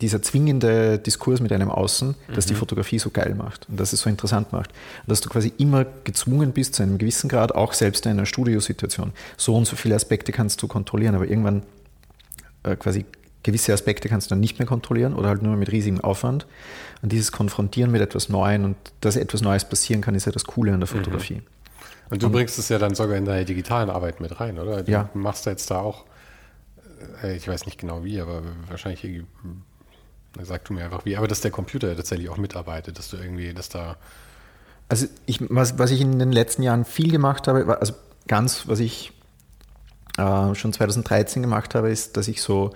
Speaker 2: dieser zwingende Diskurs mit einem Außen, das mhm. die Fotografie so geil macht und das es so interessant macht. Und dass du quasi immer gezwungen bist, zu einem gewissen Grad, auch selbst in einer Studiosituation, so und so viele Aspekte kannst du kontrollieren, aber irgendwann äh, quasi gewisse Aspekte kannst du dann nicht mehr kontrollieren oder halt nur mit riesigem Aufwand. Und dieses Konfrontieren mit etwas Neuem und dass etwas Neues passieren kann, ist ja das Coole an der mhm. Fotografie. Mhm.
Speaker 1: Und du und, bringst es ja dann sogar in deine digitalen Arbeit mit rein, oder? Du
Speaker 2: ja.
Speaker 1: machst jetzt da auch äh, ich weiß nicht genau wie, aber wahrscheinlich irgendwie, sag du mir einfach wie, aber dass der Computer tatsächlich auch mitarbeitet, dass du irgendwie, dass da.
Speaker 2: Also ich, was, was ich in den letzten Jahren viel gemacht habe, also ganz, was ich äh, schon 2013 gemacht habe, ist, dass ich so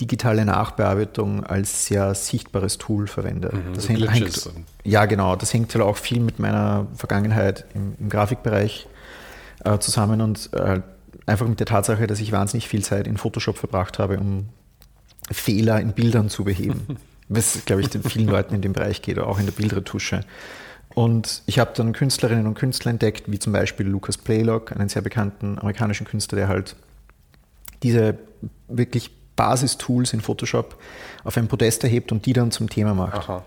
Speaker 2: digitale Nachbearbeitung als sehr sichtbares Tool verwende. Mhm, das so hängt, hängt, ja, genau. Das hängt halt auch viel mit meiner Vergangenheit im, im Grafikbereich äh, zusammen und äh, einfach mit der Tatsache, dass ich wahnsinnig viel Zeit in Photoshop verbracht habe, um Fehler in Bildern zu beheben. <laughs> Was, glaube ich, den vielen Leuten in dem Bereich geht, auch in der Bildretusche. Und ich habe dann Künstlerinnen und Künstler entdeckt, wie zum Beispiel Lucas Playlock, einen sehr bekannten amerikanischen Künstler, der halt diese wirklich Basistools in Photoshop auf ein Podest erhebt und die dann zum Thema macht. Aha.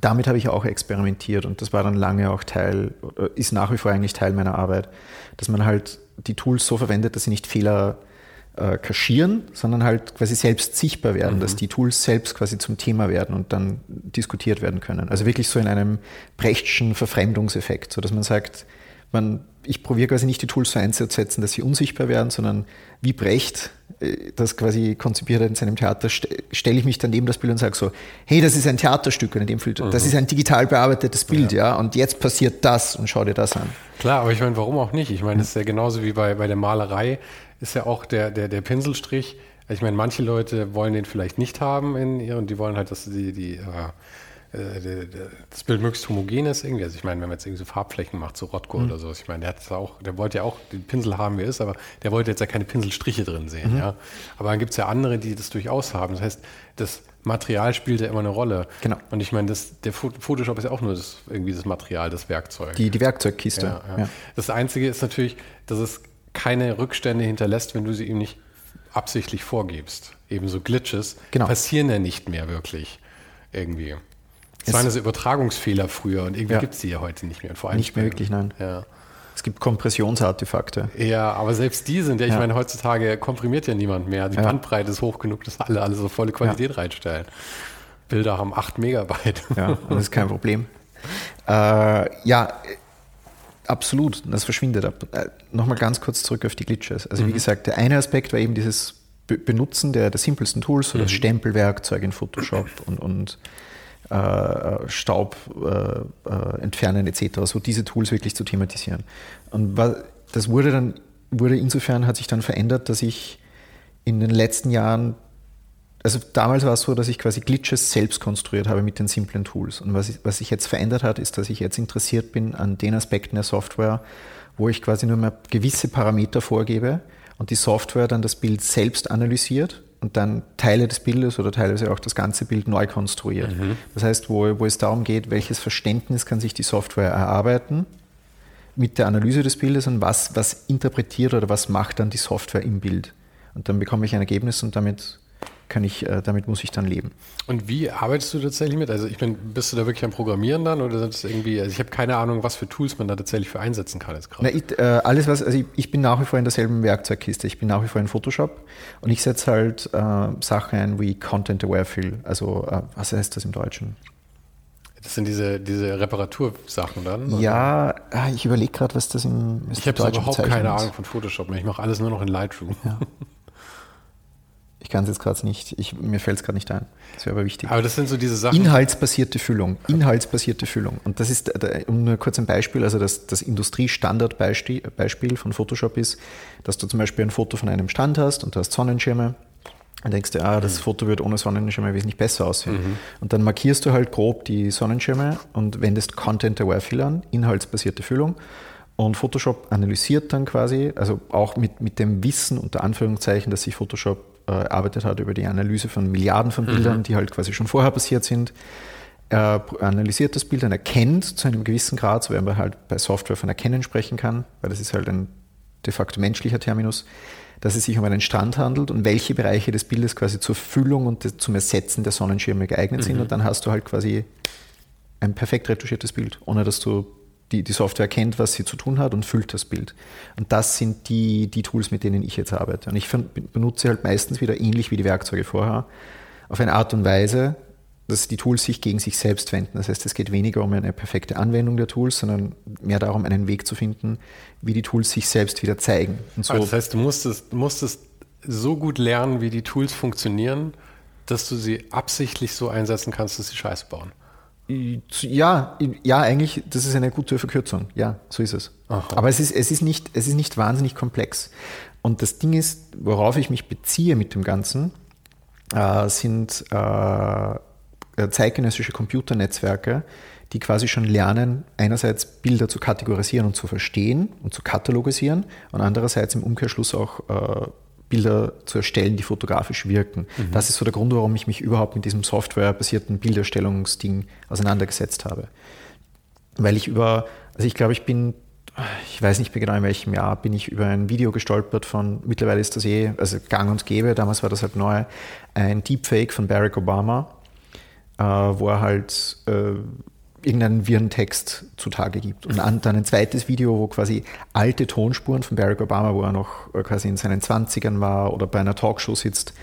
Speaker 2: Damit habe ich auch experimentiert und das war dann lange auch Teil, ist nach wie vor eigentlich Teil meiner Arbeit, dass man halt die Tools so verwendet, dass sie nicht Fehler äh, kaschieren, sondern halt quasi selbst sichtbar werden, mhm. dass die Tools selbst quasi zum Thema werden und dann diskutiert werden können. Also wirklich so in einem Brechtschen Verfremdungseffekt, so dass man sagt, man, ich probiere quasi nicht die Tools so einzusetzen, dass sie unsichtbar werden, sondern wie Brecht äh, das quasi konzipiert hat in seinem Theater, stelle ich mich dann neben das Bild und sage so, hey, das ist ein Theaterstück in dem Fall, mhm. das ist ein digital bearbeitetes Bild, ja. ja, und jetzt passiert das und schau dir das an.
Speaker 1: Klar, aber ich meine, warum auch nicht? Ich meine, das ist ja genauso wie bei, bei der Malerei, ist ja auch der, der, der Pinselstrich. Ich meine, manche Leute wollen den vielleicht nicht haben in ihr und die wollen halt, dass die, die äh, das Bild möglichst homogen ist irgendwie. Also ich meine, wenn man jetzt irgendwie so Farbflächen macht, so Rotko mhm. oder so, ich meine, der hat auch, der wollte ja auch den Pinsel haben, wie er ist, aber der wollte jetzt ja keine Pinselstriche drin sehen, mhm. ja. Aber dann gibt es ja andere, die das durchaus haben. Das heißt, das Material spielt ja immer eine Rolle.
Speaker 2: Genau.
Speaker 1: Und ich meine, das, der Photoshop ist ja auch nur das, irgendwie das Material, das Werkzeug.
Speaker 2: Die, die Werkzeugkiste. Ja,
Speaker 1: ja. Ja. Das Einzige ist natürlich, dass es keine Rückstände hinterlässt, wenn du sie ihm nicht absichtlich vorgibst. Ebenso Glitches genau. passieren ja nicht mehr wirklich irgendwie. Es waren also Übertragungsfehler früher und irgendwie ja. gibt es die ja heute nicht mehr.
Speaker 2: vor allem nicht mehr wirklich, nein. Ja. Es gibt Kompressionsartefakte.
Speaker 1: Ja, aber selbst die sind ja, ich ja. meine, heutzutage komprimiert ja niemand mehr. Die ja. Bandbreite ist hoch genug, dass alle, alle so volle Qualität reinstellen. Bilder haben 8 Megabyte.
Speaker 2: Ja, und <laughs> das ist kein Problem. Äh, ja, absolut, das verschwindet ab. Äh, Nochmal ganz kurz zurück auf die Glitches. Also wie mhm. gesagt, der eine Aspekt war eben dieses Benutzen der, der simpelsten Tools, so mhm. das Stempelwerkzeug in Photoshop und, und äh, Staub äh, äh, entfernen etc., so diese Tools wirklich zu thematisieren. Und das wurde dann, wurde insofern, hat sich dann verändert, dass ich in den letzten Jahren, also damals war es so, dass ich quasi Glitches selbst konstruiert habe mit den simplen Tools. Und was, was sich jetzt verändert hat, ist, dass ich jetzt interessiert bin an den Aspekten der Software, wo ich quasi nur mehr gewisse Parameter vorgebe und die Software dann das Bild selbst analysiert und dann Teile des Bildes oder teilweise auch das ganze Bild neu konstruiert. Mhm. Das heißt, wo, wo es darum geht, welches Verständnis kann sich die Software erarbeiten mit der Analyse des Bildes und was, was interpretiert oder was macht dann die Software im Bild. Und dann bekomme ich ein Ergebnis und damit kann ich, äh, damit muss ich dann leben.
Speaker 1: Und wie arbeitest du tatsächlich mit? Also ich bin, bist du da wirklich am Programmieren dann oder ist irgendwie, also ich habe keine Ahnung, was für Tools man da tatsächlich für einsetzen kann jetzt
Speaker 2: gerade. Na, äh, alles was, also ich, ich, bin nach wie vor in derselben Werkzeugkiste. Ich bin nach wie vor in Photoshop und ich setze halt äh, Sachen ein wie Content Aware Fill. Also äh, was heißt das im Deutschen?
Speaker 1: Das sind diese, diese Reparatursachen dann?
Speaker 2: Oder? Ja, ah, ich überlege gerade, was das im
Speaker 1: was Ich habe überhaupt keine Ahnung von Photoshop mehr. Ich mache alles nur noch in Lightroom. Ja. <laughs>
Speaker 2: Ich kann es jetzt gerade nicht, ich, mir fällt es gerade nicht ein. Das wäre aber wichtig.
Speaker 1: Aber das sind so diese Sachen.
Speaker 2: Inhaltsbasierte Füllung. Inhaltsbasierte Füllung. Und das ist, um nur kurz ein Beispiel, also das, das Industriestandardbeispiel von Photoshop ist, dass du zum Beispiel ein Foto von einem Stand hast und du hast Sonnenschirme. Dann denkst du, ah, das mhm. Foto wird ohne Sonnenschirme wesentlich besser aussehen. Mhm. Und dann markierst du halt grob die Sonnenschirme und wendest Content-Aware Fill an, inhaltsbasierte Füllung. Und Photoshop analysiert dann quasi, also auch mit, mit dem Wissen unter Anführungszeichen, dass sich Photoshop äh, erarbeitet hat über die Analyse von Milliarden von Bildern, mhm. die halt quasi schon vorher passiert sind, Er analysiert das Bild und erkennt zu einem gewissen Grad, so wie man halt bei Software von Erkennen sprechen kann, weil das ist halt ein de facto menschlicher Terminus, dass es sich um einen Strand handelt und welche Bereiche des Bildes quasi zur Füllung und zum Ersetzen der Sonnenschirme geeignet mhm. sind. Und dann hast du halt quasi ein perfekt retuschiertes Bild, ohne dass du die, die Software erkennt, was sie zu tun hat und füllt das Bild. Und das sind die, die Tools, mit denen ich jetzt arbeite. Und ich benutze halt meistens wieder ähnlich wie die Werkzeuge vorher, auf eine Art und Weise, dass die Tools sich gegen sich selbst wenden. Das heißt, es geht weniger um eine perfekte Anwendung der Tools, sondern mehr darum, einen Weg zu finden, wie die Tools sich selbst wieder zeigen.
Speaker 1: So das heißt, du musstest, musstest so gut lernen, wie die Tools funktionieren, dass du sie absichtlich so einsetzen kannst, dass sie Scheiße bauen.
Speaker 2: Ja, ja, eigentlich, das ist eine gute Verkürzung. Ja, so ist es. Aha. Aber es ist, es, ist nicht, es ist nicht wahnsinnig komplex. Und das Ding ist, worauf ich mich beziehe mit dem Ganzen, äh, sind äh, zeitgenössische Computernetzwerke, die quasi schon lernen, einerseits Bilder zu kategorisieren und zu verstehen und zu katalogisieren und andererseits im Umkehrschluss auch äh, Bilder zu erstellen, die fotografisch wirken. Mhm. Das ist so der Grund, warum ich mich überhaupt mit diesem softwarebasierten Bilderstellungsding auseinandergesetzt habe. Weil ich über, also ich glaube, ich bin, ich weiß nicht mehr genau in welchem Jahr, bin ich über ein Video gestolpert von, mittlerweile ist das eh, also gang und gäbe, damals war das halt neu, ein Deepfake von Barack Obama, äh, wo er halt äh, irgendeinen Virentext zutage gibt. Und dann ein zweites Video, wo quasi alte Tonspuren von Barack Obama, wo er noch äh, quasi in seinen 20ern war oder bei einer Talkshow sitzt,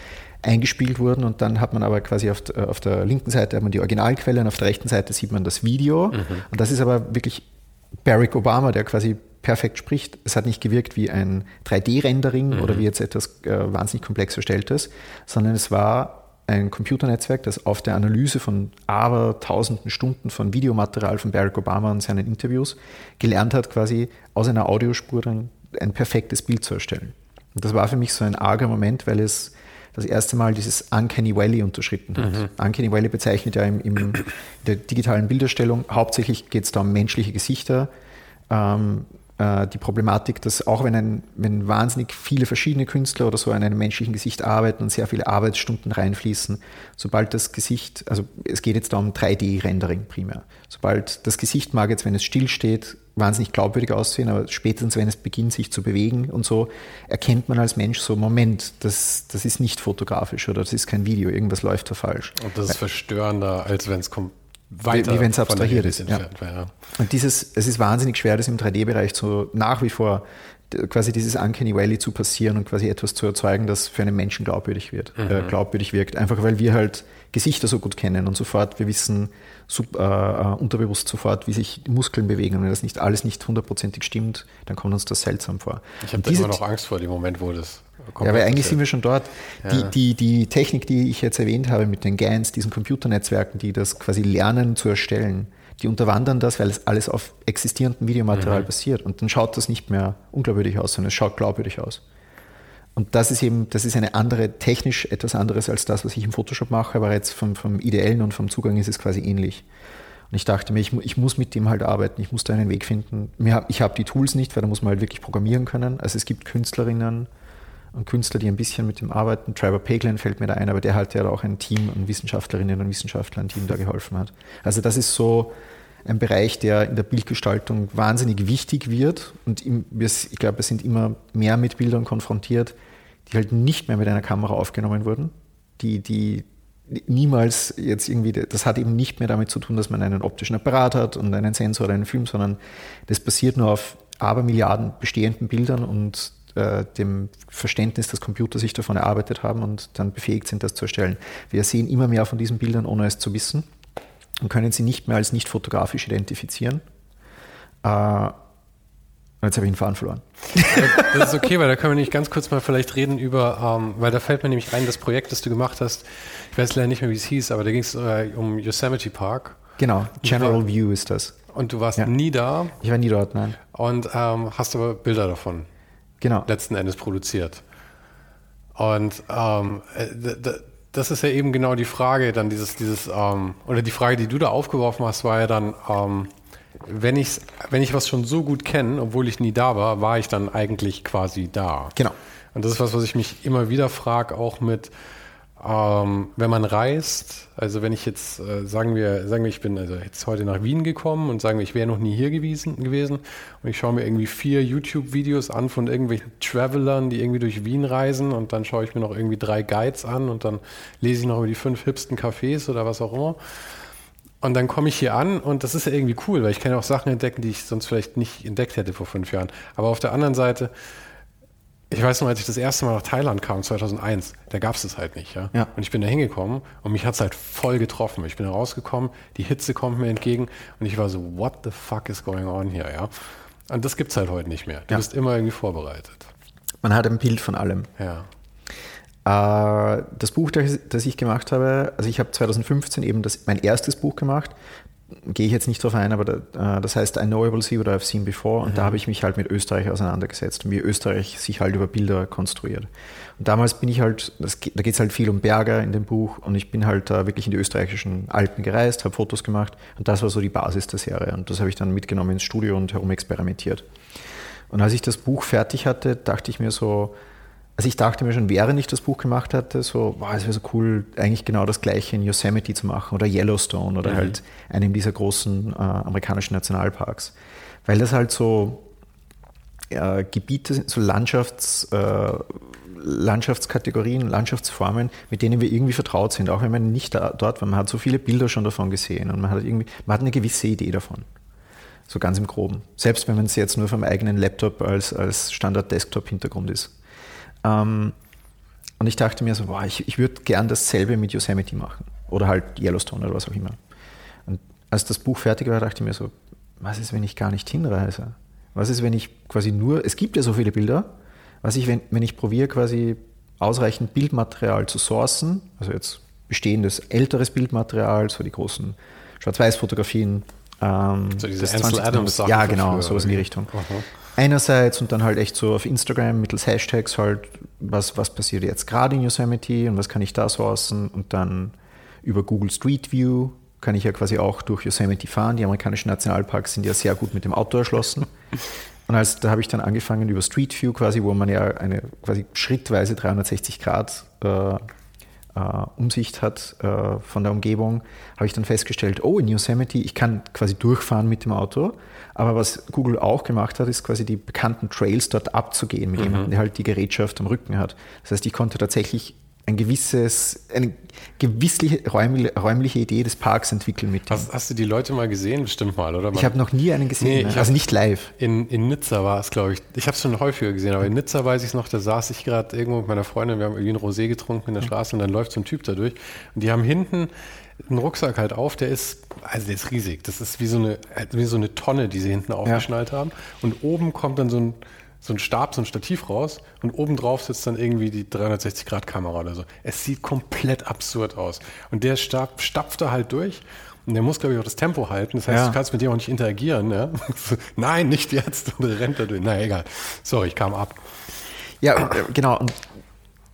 Speaker 2: eingespielt wurden und dann hat man aber quasi auf, äh, auf der linken Seite hat man die Originalquelle und auf der rechten Seite sieht man das Video. Mhm. Und das ist aber wirklich Barack Obama, der quasi perfekt spricht. Es hat nicht gewirkt wie ein 3D-Rendering mhm. oder wie jetzt etwas äh, wahnsinnig komplex erstelltes, sondern es war ein Computernetzwerk, das auf der Analyse von aber tausenden Stunden von Videomaterial von Barack Obama und seinen Interviews gelernt hat, quasi aus einer Audiospur dann ein perfektes Bild zu erstellen. Und das war für mich so ein arger Moment, weil es das erste Mal dieses Uncanny Valley unterschritten hat. Mhm. Uncanny Valley bezeichnet ja im, im, in der digitalen Bilderstellung, hauptsächlich geht es da um menschliche Gesichter, ähm, äh, die Problematik, dass auch wenn, ein, wenn wahnsinnig viele verschiedene Künstler oder so an einem menschlichen Gesicht arbeiten und sehr viele Arbeitsstunden reinfließen, sobald das Gesicht, also es geht jetzt da um 3D-Rendering primär, sobald das Gesicht mag jetzt, wenn es stillsteht, wahnsinnig glaubwürdig aussehen, aber spätestens, wenn es beginnt, sich zu bewegen und so, erkennt man als Mensch so, Moment, das, das ist nicht fotografisch oder das ist kein Video, irgendwas läuft da falsch.
Speaker 1: Und das ist verstörender, als wenn es kommt weiter
Speaker 2: wie wenn es abstrahiert ist. Ja. ja. Und dieses, es ist wahnsinnig schwer, das im 3D-Bereich so nach wie vor quasi dieses Uncanny Valley zu passieren und quasi etwas zu erzeugen, das für einen Menschen glaubwürdig wird, äh, mhm. äh, glaubwürdig wirkt. Einfach weil wir halt Gesichter so gut kennen und sofort, wir wissen sub, äh, äh, unterbewusst sofort, wie sich Muskeln bewegen. Und wenn das nicht alles nicht hundertprozentig stimmt, dann kommt uns das seltsam vor.
Speaker 1: Ich habe immer noch Angst vor dem Moment, wo das
Speaker 2: ja, aber eigentlich sind wir schon dort. Ja. Die, die, die Technik, die ich jetzt erwähnt habe mit den GANs, diesen Computernetzwerken, die das quasi lernen zu erstellen, die unterwandern das, weil es alles auf existierendem Videomaterial mhm. basiert. Und dann schaut das nicht mehr unglaubwürdig aus, sondern es schaut glaubwürdig aus. Und das ist eben, das ist eine andere, technisch etwas anderes als das, was ich im Photoshop mache, aber jetzt vom, vom Ideellen und vom Zugang ist es quasi ähnlich. Und ich dachte mir, ich, ich muss mit dem halt arbeiten, ich muss da einen Weg finden. Ich habe die Tools nicht, weil da muss man halt wirklich programmieren können. Also es gibt Künstlerinnen, und Künstler, die ein bisschen mit dem arbeiten. Trevor Paglen fällt mir da ein, aber der hat ja auch ein Team an Wissenschaftlerinnen und Wissenschaftlern, die ihm da geholfen hat. Also das ist so ein Bereich, der in der Bildgestaltung wahnsinnig wichtig wird. Und ich glaube, wir sind immer mehr mit Bildern konfrontiert, die halt nicht mehr mit einer Kamera aufgenommen wurden, die, die niemals jetzt irgendwie, das hat eben nicht mehr damit zu tun, dass man einen optischen Apparat hat und einen Sensor oder einen Film, sondern das basiert nur auf Abermilliarden bestehenden Bildern und äh, dem Verständnis des Computers sich davon erarbeitet haben und dann befähigt sind, das zu erstellen. Wir sehen immer mehr von diesen Bildern, ohne es zu wissen und können sie nicht mehr als nicht fotografisch identifizieren. Äh, Jetzt habe ich den Faden verloren. <laughs>
Speaker 1: Das ist okay, weil da können wir nicht ganz kurz mal vielleicht reden über, ähm, weil da fällt mir nämlich rein, das Projekt, das du gemacht hast, ich weiß leider nicht mehr, wie es hieß, aber da ging es äh, um Yosemite Park.
Speaker 2: Genau, General war, View ist das.
Speaker 1: Und du warst ja. nie da?
Speaker 2: Ich war nie dort, nein.
Speaker 1: Und ähm, hast aber Bilder davon
Speaker 2: genau.
Speaker 1: letzten Endes produziert. Und ähm, äh, das ist ja eben genau die Frage, dann dieses, dieses, ähm, oder die Frage, die du da aufgeworfen hast, war ja dann, ähm, wenn, ich's, wenn ich was schon so gut kenne, obwohl ich nie da war, war ich dann eigentlich quasi da.
Speaker 2: Genau.
Speaker 1: Und das ist was, was ich mich immer wieder frage, auch mit, Ähm, wenn man reist, also wenn ich jetzt, äh, sagen wir, sagen wir, ich bin also jetzt heute nach Wien gekommen und sagen wir, ich wäre noch nie hier gewesen, gewesen und ich schaue mir irgendwie vier YouTube-Videos an von irgendwelchen Travelern, die irgendwie durch Wien reisen und dann schaue ich mir noch irgendwie drei Guides an und dann lese ich noch über die fünf hipsten Cafés oder was auch immer. Und dann komme ich hier an und das ist ja irgendwie cool, weil ich kann ja auch Sachen entdecken, die ich sonst vielleicht nicht entdeckt hätte vor fünf Jahren. Aber auf der anderen Seite, ich weiß noch, als ich das erste Mal nach Thailand kam, 2001, da gab es das halt nicht. Ja?
Speaker 2: Ja.
Speaker 1: Und ich bin da hingekommen und mich hat es halt voll getroffen. Ich bin da rausgekommen, die Hitze kommt mir entgegen und ich war so, what the fuck is going on here? Ja? Und das gibt es halt heute nicht mehr. Du
Speaker 2: Ja.
Speaker 1: bist immer irgendwie vorbereitet.
Speaker 2: Man hat ein Bild von allem.
Speaker 1: Ja.
Speaker 2: Äh, das Buch, das das ich gemacht habe, also ich habe 2015 eben das, mein erstes Buch gemacht, gehe ich jetzt nicht drauf ein, aber da, äh, das heißt I Know I Will See What I've Seen Before und da habe ich mich halt mit Österreich auseinandergesetzt und wie Österreich sich halt über Bilder konstruiert. Und damals bin ich halt, das, da geht es halt viel um Berge in dem Buch und ich bin halt da wirklich in die österreichischen Alpen gereist, habe Fotos gemacht und das war so die Basis der Serie und das habe ich dann mitgenommen ins Studio und herumexperimentiert. Und als ich das Buch fertig hatte, dachte ich mir so, also ich dachte mir schon, während ich das Buch gemacht hatte, so, wow, es wäre so cool, eigentlich genau das gleiche in Yosemite zu machen oder Yellowstone oder halt einem dieser großen äh, amerikanischen Nationalparks. Weil das halt so äh, Gebiete sind, so Landschafts, äh, Landschaftskategorien, Landschaftsformen, mit denen wir irgendwie vertraut sind, auch wenn man nicht da, dort war. Man hat so viele Bilder schon davon gesehen und man hat irgendwie, man hat eine gewisse Idee davon. So ganz im Groben. Selbst wenn man es jetzt nur vom eigenen Laptop als, als Standard-Desktop-Hintergrund ist. Ähm, und ich dachte mir so, boah, ich, ich würde gern dasselbe mit Yosemite machen. Oder halt Yellowstone oder was auch immer. Und als das Buch fertig war, dachte ich mir so, was ist, wenn ich gar nicht hinreise? Was ist, wenn ich quasi nur, es gibt ja so viele Bilder, was ich, wenn, wenn ich probiere, quasi ausreichend Bildmaterial zu sourcen, also jetzt bestehendes älteres Bildmaterial, so die großen Schwarz-Weiß-Fotografien. Ähm,
Speaker 1: So diese Ansel
Speaker 2: 20.
Speaker 1: Adams Sachen
Speaker 2: Ja, genau, sowas in die? Richtung.
Speaker 1: Aha.
Speaker 2: Einerseits und dann halt echt so auf Instagram mittels Hashtags halt, was, was passiert jetzt gerade in Yosemite und was kann ich da sourcen und dann über Google Street View kann ich ja quasi auch durch Yosemite fahren. Die amerikanischen Nationalparks sind ja sehr gut mit dem Auto erschlossen. Und als, da habe ich dann angefangen über Street View quasi, wo man ja eine quasi schrittweise 360 Grad äh, äh, Umsicht hat äh, von der Umgebung, habe ich dann festgestellt, oh, in Yosemite, ich kann quasi durchfahren mit dem Auto, aber was Google auch gemacht hat, ist quasi die bekannten Trails dort abzugehen, mit jemandem, der halt die Gerätschaft am Rücken hat. Das heißt, ich konnte tatsächlich ein gewisses, eine gewisse räumliche, Idee des Parks entwickeln mit.
Speaker 1: Hast, hast du die Leute mal gesehen? Bestimmt mal, oder?
Speaker 2: Ich habe noch nie einen gesehen,
Speaker 1: Nee,
Speaker 2: ne?
Speaker 1: ich
Speaker 2: also nicht live.
Speaker 1: In, in Nizza war es, glaube ich. Ich habe es schon häufiger gesehen, aber in Nizza weiß ich es noch, da saß ich gerade irgendwo mit meiner Freundin, wir haben irgendwie ein Rosé getrunken in der Straße und dann läuft so ein Typ da durch. Und die haben hinten einen Rucksack halt auf, der ist, also der ist riesig. Das ist wie so eine, wie so eine Tonne, die sie hinten aufgeschnallt haben. Und oben kommt dann so ein, so ein Stab, so ein Stativ raus und oben drauf sitzt dann irgendwie die 360-Grad-Kamera oder so. Es sieht komplett absurd aus. Und der Stab stapft da halt durch und der muss, glaube ich, auch das Tempo halten. Das heißt,
Speaker 2: Ja.
Speaker 1: du kannst mit dem auch nicht interagieren. Ja? <laughs> Nein, nicht jetzt. Und der rennt da durch. Na egal. Sorry, ich kam ab.
Speaker 2: Ja, äh, genau. Und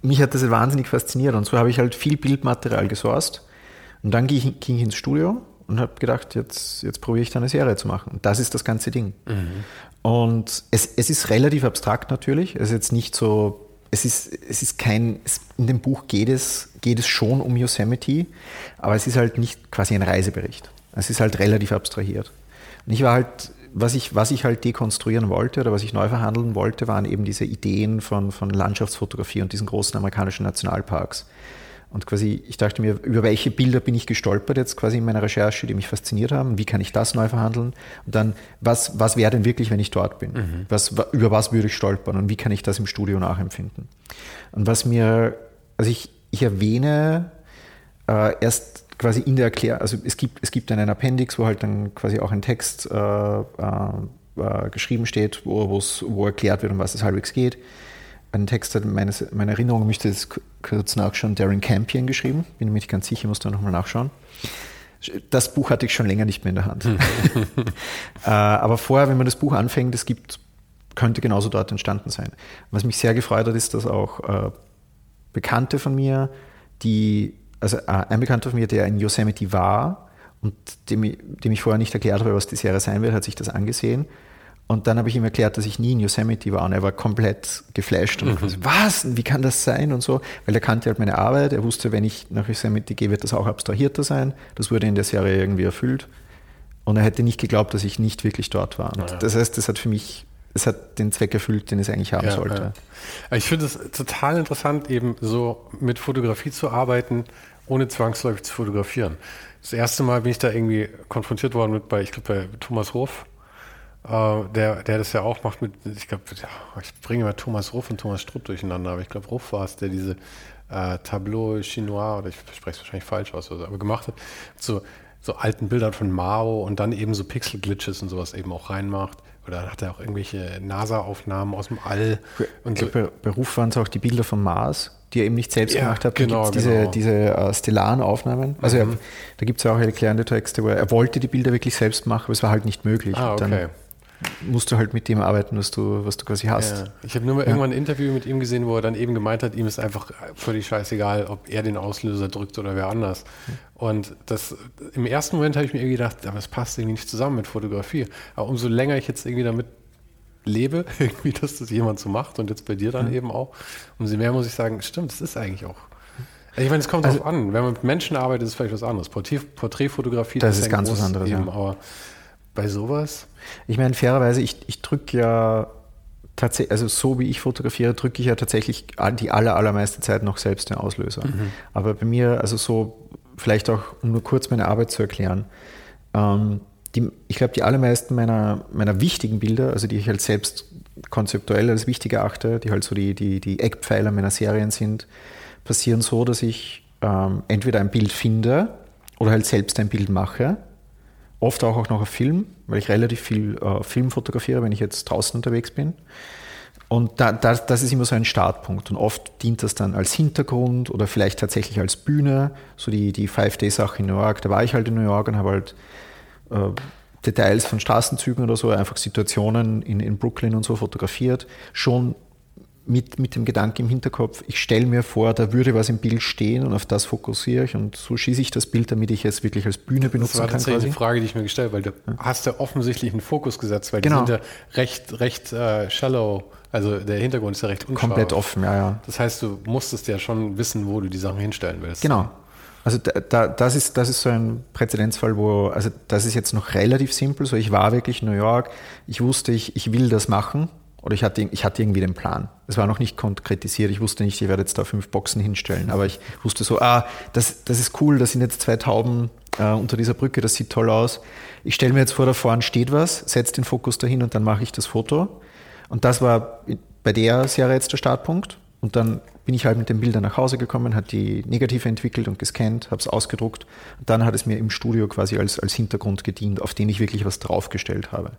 Speaker 2: mich hat das wahnsinnig fasziniert. Und so habe ich halt viel Bildmaterial gesourced. Und dann ging ich, ins Studio und habe gedacht, jetzt, jetzt probiere ich da eine Serie zu machen. Und das ist das ganze Ding. Und es, es ist relativ abstrakt natürlich. Es ist jetzt nicht so, es ist, es ist kein, es, in dem Buch geht es, geht es schon um Yosemite, aber es ist halt nicht quasi ein Reisebericht. Es ist halt relativ abstrahiert. Und ich war halt, was ich, was ich halt dekonstruieren wollte oder was ich neu verhandeln wollte, waren eben diese Ideen von, von Landschaftsfotografie und diesen großen amerikanischen Nationalparks. Und quasi, ich dachte mir, über welche Bilder bin ich gestolpert jetzt quasi in meiner Recherche, die mich fasziniert haben? Wie kann ich das neu verhandeln? Und dann, was, was wäre denn wirklich, wenn ich dort bin? Was, wa- über was würde ich stolpern und wie kann ich das im Studio nachempfinden? Und was mir, also ich, ich erwähne äh, erst quasi in der Erklärung, also es gibt, es gibt dann ein Appendix, wo halt dann quasi auch ein Text äh, äh, äh, geschrieben steht, wo, wo erklärt wird, um was es halbwegs geht. Ein Text hat meines, meiner Erinnerung, müsste k- kurz nachschauen, Darren Campion geschrieben. Bin mir nicht ganz sicher, muss da nochmal nachschauen. Das Buch hatte ich schon länger nicht mehr in der Hand. <laughs> äh, aber vorher, wenn man das Buch anfängt, es gibt, könnte genauso dort entstanden sein. Was mich sehr gefreut hat, ist, dass auch äh, Bekannte von mir, die, also äh, ein Bekannter von mir, der in Yosemite war und dem, dem ich vorher nicht erklärt habe, was die Serie sein wird, hat sich das angesehen Und dann habe ich ihm erklärt, dass ich nie in Yosemite war und er war komplett geflasht und mhm. so, was, wie kann das sein und so, weil er kannte halt meine Arbeit, er wusste, wenn ich nach Yosemite gehe, wird das auch abstrahierter sein. Das wurde in der Serie irgendwie erfüllt und er hätte nicht geglaubt, dass ich nicht wirklich dort war. Ja. Das heißt, das hat für mich, es hat den Zweck erfüllt, den es eigentlich haben ja, sollte.
Speaker 1: Ja. Ich finde es total interessant, eben so mit Fotografie zu arbeiten, ohne zwangsläufig zu fotografieren. Das erste Mal bin ich da irgendwie konfrontiert worden mit bei, ich glaube, bei Thomas Ruff, äh, der, der das ja auch macht mit, ich glaube, ja, ich bringe mal Thomas Ruff und Thomas Strupp durcheinander, aber ich glaube, Ruff war es, der diese äh, Tableau Chinois, oder ich spreche es wahrscheinlich falsch aus, aber gemacht hat, so, so alten Bildern von Mao und dann eben so Pixel-Glitches und sowas eben auch reinmacht. Oder dann hat er auch irgendwelche NASA-Aufnahmen aus dem All.
Speaker 2: Und so. Bei, bei Ruf waren es auch die Bilder vom Mars die er eben nicht selbst ja, gemacht hat.
Speaker 1: Genau,
Speaker 2: diese,
Speaker 1: genau.
Speaker 2: diese uh, stellaren Aufnahmen. Also mhm. er, da gibt es ja auch erklärende Texte, wo er, er, wollte die Bilder wirklich selbst machen, aber es war halt nicht möglich.
Speaker 1: Ah, okay
Speaker 2: musst du halt mit dem arbeiten, was du, was du quasi hast. Ja.
Speaker 1: Ich habe nur mal ja. irgendwann ein Interview mit ihm gesehen, wo er dann eben gemeint hat, ihm ist einfach völlig scheißegal, ob er den Auslöser drückt oder wer anders. Und das im ersten Moment habe ich mir irgendwie gedacht, aber es passt irgendwie nicht zusammen mit Fotografie. Aber umso länger ich jetzt irgendwie damit lebe, <laughs> irgendwie, dass das jemand so macht und jetzt bei dir dann mhm. eben auch, umso mehr muss ich sagen, stimmt, das ist eigentlich auch. Ich meine, es kommt also, darauf an. Wenn man mit Menschen arbeitet, ist es vielleicht was anderes. Porträt, Porträtfotografie,
Speaker 2: das, das ist ganz was anderes.
Speaker 1: Eben, ja. Aber bei sowas?
Speaker 2: Ich meine, fairerweise, ich, ich drücke ja tatsächlich, also so wie ich fotografiere, drücke ich ja tatsächlich die aller, allermeiste Zeit noch selbst den Auslöser. Mhm. Aber bei mir, also so, vielleicht auch um nur kurz meine Arbeit zu erklären, ähm, die, ich glaube, die allermeisten meiner, meiner wichtigen Bilder, also die ich halt selbst konzeptuell als wichtig erachte, die halt so die, die, die Eckpfeiler meiner Serien sind, passieren so, dass ich ähm, entweder ein Bild finde oder halt selbst ein Bild mache oft auch noch auf Film, weil ich relativ viel äh, Film fotografiere, wenn ich jetzt draußen unterwegs bin. Und da, da, das ist immer so ein Startpunkt. Und oft dient das dann als Hintergrund oder vielleicht tatsächlich als Bühne. So die, die Five-Day-Sache in New York, da war ich halt in New York und habe halt äh, Details von Straßenzügen oder so, einfach Situationen in, in Brooklyn und so fotografiert. Schon mit, mit dem Gedanken im Hinterkopf, ich stelle mir vor, da würde was im Bild stehen und auf das fokussiere ich und so schieße ich das Bild, damit ich es wirklich als Bühne benutzen kann. Das war
Speaker 1: tatsächlich die Frage, die ich mir gestellt habe, weil du ja. hast ja offensichtlich einen Fokus gesetzt, weil genau. die sind ja recht, recht uh, shallow, also der Hintergrund ist ja recht
Speaker 2: unscharf. Komplett offen, ja, ja.
Speaker 1: Das heißt, du musstest ja schon wissen, wo du die Sachen hinstellen willst.
Speaker 2: Genau. Also da, da, das, ist, das ist so ein Präzedenzfall, wo, also das ist jetzt noch relativ simpel. So, ich war wirklich in New York, ich wusste, ich, ich will das machen oder ich hatte, ich hatte irgendwie den Plan. Es war noch nicht konkretisiert. Ich wusste nicht, ich werde jetzt da fünf Boxen hinstellen. Aber ich wusste so, ah, das, das ist cool, da sind jetzt zwei Tauben äh, unter dieser Brücke, das sieht toll aus. Ich stelle mir jetzt vor, da vorne steht was, setze den Fokus dahin und dann mache ich das Foto. Und das war bei der Serie jetzt der Startpunkt. Und dann bin ich halt mit den Bildern nach Hause gekommen, hat die Negative entwickelt und gescannt, habe es ausgedruckt. Und dann hat es mir im Studio quasi als, als Hintergrund gedient, auf den ich wirklich was draufgestellt habe.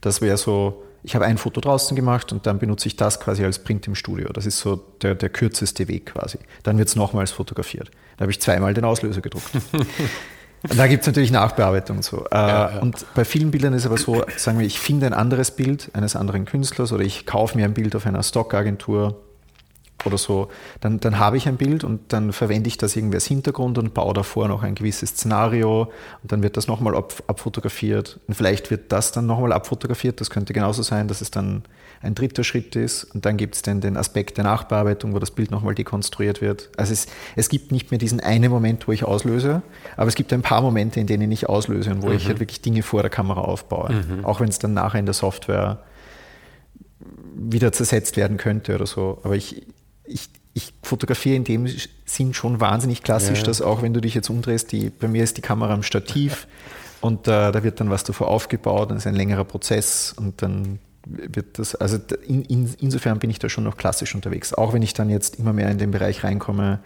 Speaker 2: Das wäre so, ich habe ein Foto draußen gemacht und dann benutze ich das quasi als Print im Studio. Das ist so der, der kürzeste Weg quasi. Dann wird es nochmals fotografiert. Da habe ich zweimal den Auslöser gedruckt. <laughs> und da gibt es natürlich Nachbearbeitung und so. Äh, ja, ja. Und bei vielen Bildern ist aber so, sagen wir, ich finde ein anderes Bild eines anderen Künstlers oder ich kaufe mir ein Bild auf einer Stockagentur oder so, dann, dann habe ich ein Bild und dann verwende ich das irgendwie als Hintergrund und baue davor noch ein gewisses Szenario und dann wird das nochmal ab, abfotografiert und vielleicht wird das dann nochmal abfotografiert. Das könnte genauso sein, dass es dann ein dritter Schritt ist und dann gibt es dann den Aspekt der Nachbearbeitung, wo das Bild nochmal dekonstruiert wird. Also es, es gibt nicht mehr diesen einen Moment, wo ich auslöse, aber es gibt ein paar Momente, in denen ich auslöse und wo mhm. ich halt wirklich Dinge vor der Kamera aufbaue, mhm. auch wenn es dann nachher in der Software wieder zersetzt werden könnte oder so. Aber ich, ich, ich fotografiere in dem Sinn schon wahnsinnig klassisch, ja. dass auch wenn du dich jetzt umdrehst, die, bei mir ist die Kamera am Stativ <laughs> und äh, da wird dann was davor aufgebaut, dann ist ein längerer Prozess und dann wird das, also in, in, insofern bin ich da schon noch klassisch unterwegs, auch wenn ich dann jetzt immer mehr in den Bereich reinkomme,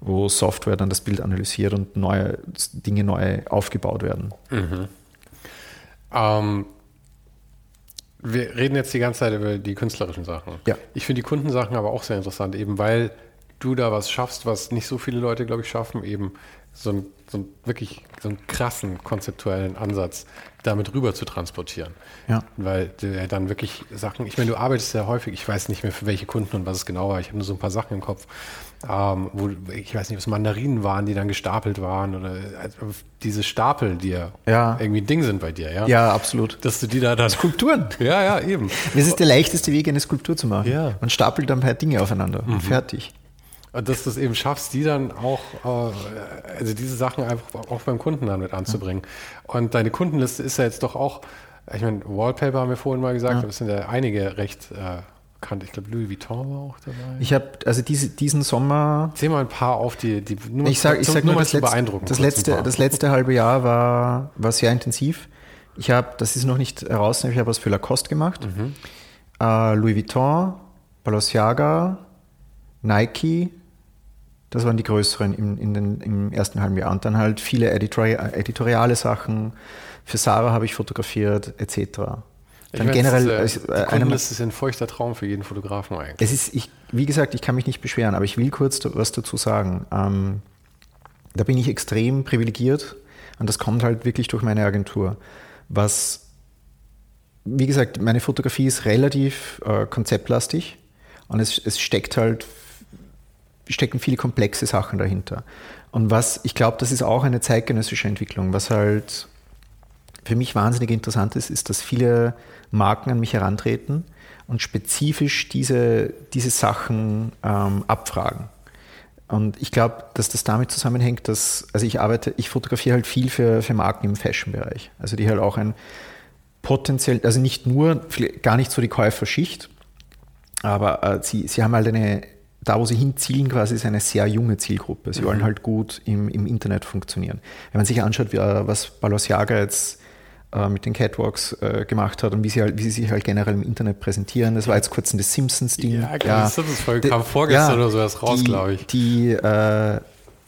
Speaker 2: wo Software dann das Bild analysiert und neue Dinge neu aufgebaut werden.
Speaker 1: Mhm. Ähm, wir reden jetzt die ganze Zeit über die künstlerischen Sachen.
Speaker 2: Ja.
Speaker 1: Ich finde die Kundensachen aber auch sehr interessant, eben weil
Speaker 3: du da was schaffst, was nicht so viele Leute, glaube ich, schaffen, eben so einen, so wirklich so einen krassen konzeptuellen Ansatz damit rüber zu transportieren.
Speaker 2: Ja.
Speaker 3: Weil du dann wirklich Sachen, ich meine, du arbeitest ja häufig, ich weiß nicht mehr für welche Kunden und was es genau war, ich habe nur so ein paar Sachen im Kopf, ähm, wo ich weiß nicht, ob es Mandarinen waren, die dann gestapelt waren oder also diese Stapel, die ja,
Speaker 2: Ja.
Speaker 3: irgendwie ein Ding sind bei dir, ja?
Speaker 2: Ja, absolut.
Speaker 3: Dass du die da dann.
Speaker 2: Skulpturen.
Speaker 3: Ja, ja, eben.
Speaker 2: Das ist der leichteste Weg, eine Skulptur zu machen.
Speaker 3: Ja.
Speaker 2: Man stapelt dann ein paar Dinge aufeinander.
Speaker 3: Mhm.
Speaker 2: Fertig.
Speaker 3: Und dass du es eben schaffst, die dann auch, äh, also diese Sachen einfach auch beim Kunden dann mit anzubringen. Und deine Kundenliste ist ja jetzt doch auch, ich meine, Wallpaper haben wir vorhin mal gesagt, aber es sind ja einige recht äh, bekannt. Ich glaube, Louis Vuitton war auch dabei.
Speaker 2: Ich habe also diese, diesen Sommer,
Speaker 3: Zähl mal ein paar auf, die, die nur
Speaker 2: ich sage ich sag
Speaker 3: nur
Speaker 2: nur, das, letzte, das, letzte, das letzte halbe Jahr war, war sehr intensiv. Ich habe, das ist noch nicht heraus, ich habe was für Lacoste gemacht.
Speaker 3: Mhm.
Speaker 2: Äh, Louis Vuitton, Balenciaga, Nike, das waren die größeren im, in den, im ersten halben Jahr. Und dann halt viele Editori editoriale Sachen. Für Sarah habe ich fotografiert, etc. Dann
Speaker 3: meine,
Speaker 2: generell,
Speaker 3: das ist,
Speaker 2: äh,
Speaker 3: äh, die
Speaker 2: einer-
Speaker 3: Kundenliste ist ein feuchter Traum für jeden Fotografen eigentlich.
Speaker 2: es ist, ich, wie gesagt, ich kann mich nicht beschweren, aber ich will kurz was dazu sagen. Ähm, da bin ich extrem privilegiert und das kommt halt wirklich durch meine Agentur. Was, wie gesagt, meine Fotografie ist relativ äh, konzeptlastig und es, es steckt halt, stecken viele komplexe Sachen dahinter. Und was, ich glaube, das ist auch eine zeitgenössische Entwicklung, was halt für mich wahnsinnig interessant ist, ist, dass viele Marken an mich herantreten und spezifisch diese, diese Sachen ähm, abfragen. Und ich glaube, dass das damit zusammenhängt, dass, also ich arbeite, ich fotografiere halt viel für, für Marken im Fashion-Bereich. Also die halt auch ein potenziell, also nicht nur, gar nicht so die Käuferschicht, aber äh, sie, sie haben halt eine, da wo sie hinzielen, quasi ist eine sehr junge Zielgruppe. Sie wollen halt gut im, im Internet funktionieren. Wenn man sich anschaut, wie, äh, was Balenciaga jetzt mit den Catwalks äh, gemacht hat und wie sie, halt, wie sie sich halt generell im Internet präsentieren, das war jetzt kurz ein das Simpsons-Ding.
Speaker 3: Ja, genau, das Simpsons-Folge kam vorgestern oder so erst raus, glaube ich.
Speaker 2: Die äh,